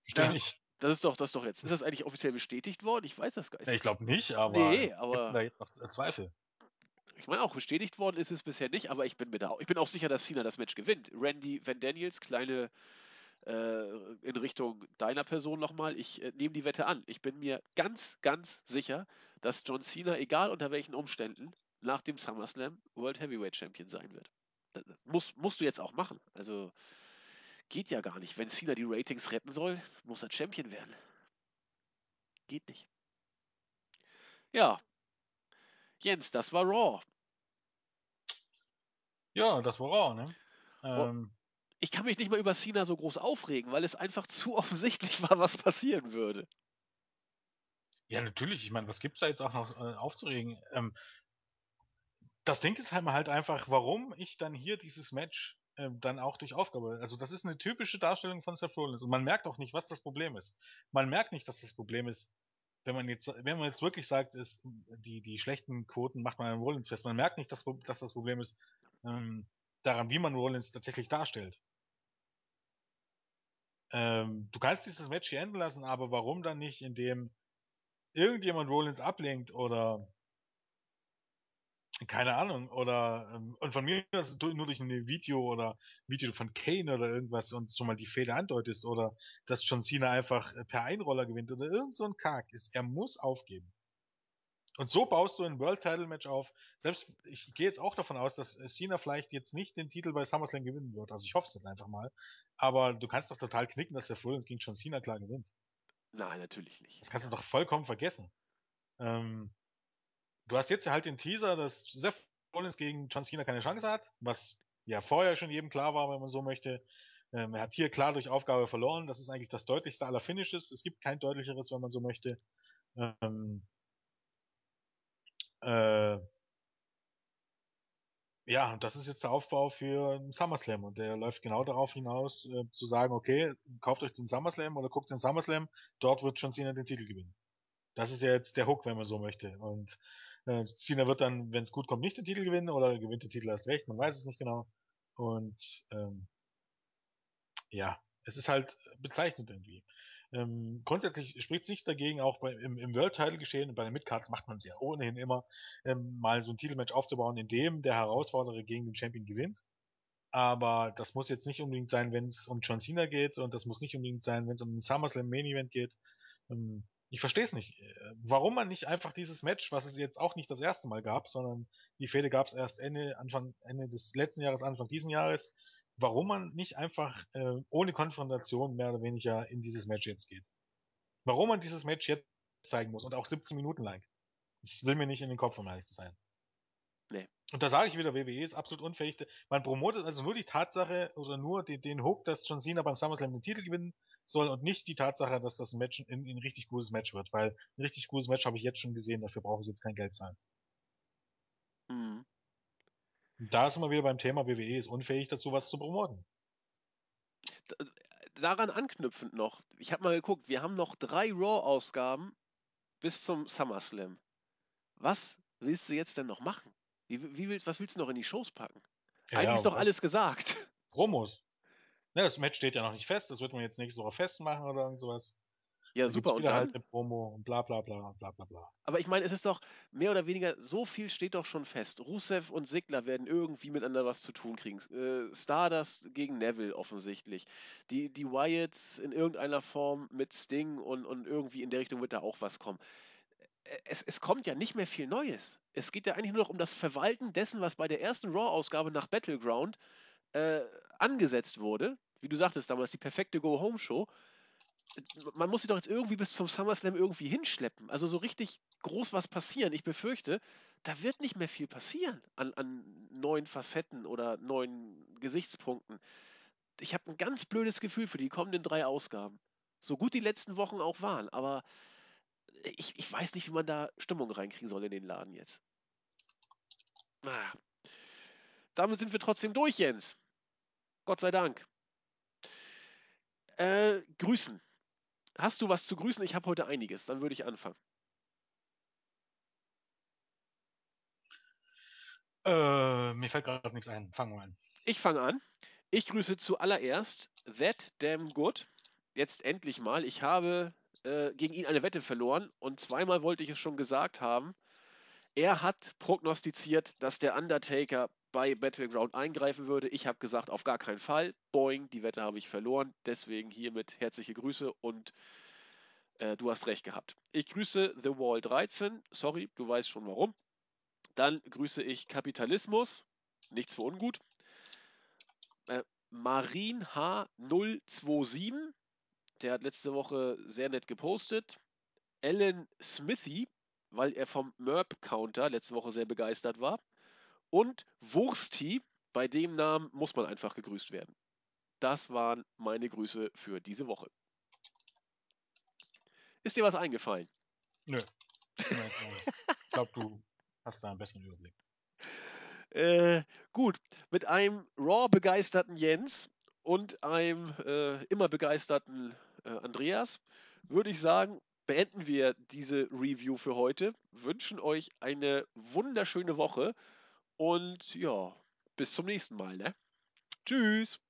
Speaker 2: Verstehe
Speaker 1: Ja.
Speaker 2: nicht.
Speaker 1: Das ist doch das doch jetzt. Ist das eigentlich offiziell bestätigt worden? Ich weiß das gar nicht.
Speaker 2: Ja, ich glaube nicht, aber
Speaker 1: Nee,
Speaker 2: gibt's
Speaker 1: aber-
Speaker 2: da jetzt noch Zweifel?
Speaker 1: Ich meine, auch bestätigt worden ist es bisher nicht, aber ich bin mir da auch, ich bin auch sicher, dass Cena das Match gewinnt. Randy Van Daniels, kleine äh, in Richtung deiner Person nochmal, ich äh, nehme die Wette an. Ich bin mir ganz, ganz sicher, dass John Cena, egal unter welchen Umständen, nach dem SummerSlam World Heavyweight Champion sein wird. Das, das muss, musst du jetzt auch machen. Also geht ja gar nicht. Wenn Cena die Ratings retten soll, muss er Champion werden. Geht nicht. Ja. Jens, das war Raw.
Speaker 2: Ja, das war Raw, ne? Ähm,
Speaker 1: ich kann mich nicht mal über Cena so groß aufregen, weil es einfach zu offensichtlich war, was passieren würde.
Speaker 2: Ja, natürlich. Ich meine, was gibt's da jetzt auch noch äh, aufzuregen? Ähm, das Ding ist halt, halt einfach, warum ich dann hier dieses Match ähm, dann auch durch Aufgabe. Also das ist eine typische Darstellung von Seth Rollins und man merkt auch nicht, was das Problem ist. Man merkt nicht, dass das Problem ist, wenn man jetzt, wenn man jetzt wirklich sagt, ist die die schlechten Quoten macht man an Rollins fest. Man merkt nicht, dass, dass das Problem ist ähm, daran, wie man Rollins tatsächlich darstellt. Ähm, du kannst dieses Match hier enden lassen, aber warum dann nicht, indem irgendjemand Rollins ablenkt oder keine Ahnung oder ähm, und von mir du- nur durch ein Video oder Video von Kane oder irgendwas und so mal die Fehler andeutest oder dass John Cena einfach äh, per Einroller gewinnt oder irgend so ein Kack ist, er muss aufgeben. Und so baust du ein World Title Match auf. Selbst ich gehe jetzt auch davon aus, dass äh, Cena vielleicht jetzt nicht den Titel bei SummerSlam gewinnen wird. Also ich hoffe es jetzt einfach mal. Aber du kannst doch total knicken, dass der Rollins gegen John Cena klar gewinnt.
Speaker 1: Nein, natürlich nicht.
Speaker 2: Das kannst du doch vollkommen vergessen. Ähm, du hast jetzt halt den Teaser, dass Seth Rollins gegen John Cena keine Chance hat, was ja vorher schon jedem klar war, wenn man so möchte. Ähm, er hat hier klar durch Aufgabe verloren. Das ist eigentlich das deutlichste aller Finishes. Es gibt kein deutlicheres, wenn man so möchte. Ähm, äh, ja, und das ist jetzt der Aufbau für SummerSlam und der läuft genau darauf hinaus, äh, zu sagen, okay, kauft euch den SummerSlam oder guckt den SummerSlam, dort wird John Cena den Titel gewinnen. Das ist ja jetzt der Hook, wenn man so möchte. Und äh, Cena wird dann, wenn es gut kommt, nicht den Titel gewinnen oder gewinnt den Titel erst recht, man weiß es nicht genau. Und ähm, ja, es ist halt bezeichnend irgendwie. Ähm, grundsätzlich spricht es nicht dagegen, auch bei, im, im World-Title-Geschehen und bei den Midcards macht man es ja ohnehin immer, ähm, mal so ein Titelmatch aufzubauen, in dem der Herausforderer gegen den Champion gewinnt. Aber das muss jetzt nicht unbedingt sein, wenn es um John Cena geht und das muss nicht unbedingt sein, wenn es um den SummerSlam Main Event geht. Ähm, ich verstehe es nicht. Äh, warum man nicht einfach dieses Match, was es jetzt auch nicht das erste Mal gab, sondern die Fehde gab es erst Ende, Anfang, Ende des letzten Jahres, Anfang diesen Jahres, warum man nicht einfach äh, ohne Konfrontation mehr oder weniger in dieses Match jetzt geht. Warum man dieses Match jetzt zeigen muss und auch 17 Minuten lang. Das will mir nicht in den Kopf, um ehrlich zu sein.
Speaker 1: Nee.
Speaker 2: Und da sage ich wieder, WWE ist absolut unfähig. Man promotet also nur die Tatsache oder nur den, den Hook, dass John Cena beim SummerSlam den Titel gewinnen soll und nicht die Tatsache, dass das ein Match ein, ein richtig gutes Match wird, weil ein richtig gutes Match habe ich jetzt schon gesehen, dafür brauche ich jetzt kein Geld zahlen. Da sind wir wieder beim Thema, WWE ist unfähig dazu, was zu promoten.
Speaker 1: Daran anknüpfend noch, ich habe mal geguckt, wir haben noch drei Raw-Ausgaben bis zum SummerSlam. Was willst du jetzt denn noch machen? Wie, wie willst, was willst du noch in die Shows packen?
Speaker 2: Ja,
Speaker 1: Eigentlich
Speaker 2: ja,
Speaker 1: ist doch alles gesagt.
Speaker 2: Promos. Ne, das Match steht ja noch nicht fest, das wird man jetzt nächste Woche festmachen oder irgend sowas.
Speaker 1: Ja, super. Und
Speaker 2: wieder
Speaker 1: dann?
Speaker 2: halt eine Promo und bla bla bla bla bla bla.
Speaker 1: Aber ich meine, es ist doch mehr oder weniger, so viel steht doch schon fest. Rusev und Sigler werden irgendwie miteinander was zu tun kriegen. Äh, Stardust gegen Neville offensichtlich. Die, die Wyatts in irgendeiner Form mit Sting und, und irgendwie in der Richtung wird da auch was kommen. Es, es kommt ja nicht mehr viel Neues. Es geht ja eigentlich nur noch um das Verwalten dessen, was bei der ersten Raw-Ausgabe nach Battleground äh, angesetzt wurde. Wie du sagtest damals, die perfekte Go-Home-Show man muss sie doch jetzt irgendwie bis zum SummerSlam irgendwie hinschleppen. Also so richtig groß was passieren. Ich befürchte, da wird nicht mehr viel passieren an, an neuen Facetten oder neuen Gesichtspunkten. Ich habe ein ganz blödes Gefühl für die kommenden drei Ausgaben. So gut die letzten Wochen auch waren, aber ich, ich weiß nicht, wie man da Stimmung reinkriegen soll in den Laden jetzt. Ah. Damit sind wir trotzdem durch, Jens. Gott sei Dank. Äh, grüßen. Hast du was zu grüßen? Ich habe heute einiges. Dann würde ich anfangen.
Speaker 2: Äh, mir fällt gerade nichts ein. Fangen wir an.
Speaker 1: Ich fange an. Ich grüße zuallererst That Damn Good. Jetzt endlich mal. Ich habe äh, gegen ihn eine Wette verloren und zweimal wollte ich es schon gesagt haben. Er hat prognostiziert, dass der Undertaker bei Battleground eingreifen würde. Ich habe gesagt, auf gar keinen Fall. Boing, die Wette habe ich verloren. Deswegen hiermit herzliche Grüße und äh, du hast recht gehabt. Ich grüße The Wall 13. Sorry, du weißt schon warum. Dann grüße ich Kapitalismus. Nichts für ungut. Äh, Marin H027, der hat letzte Woche sehr nett gepostet. Alan Smithy, weil er vom Merp-Counter letzte Woche sehr begeistert war. Und Wursti, bei dem Namen muss man einfach gegrüßt werden. Das waren meine Grüße für diese Woche. Ist dir was eingefallen?
Speaker 2: Nö. Ich glaube, du hast da einen besseren Überblick.
Speaker 1: Äh, gut, mit einem Raw-begeisterten Jens und einem äh, immer begeisterten äh, Andreas würde ich sagen, beenden wir diese Review für heute. Wünschen euch eine wunderschöne Woche und ja, bis zum nächsten Mal. Ne? Tschüss.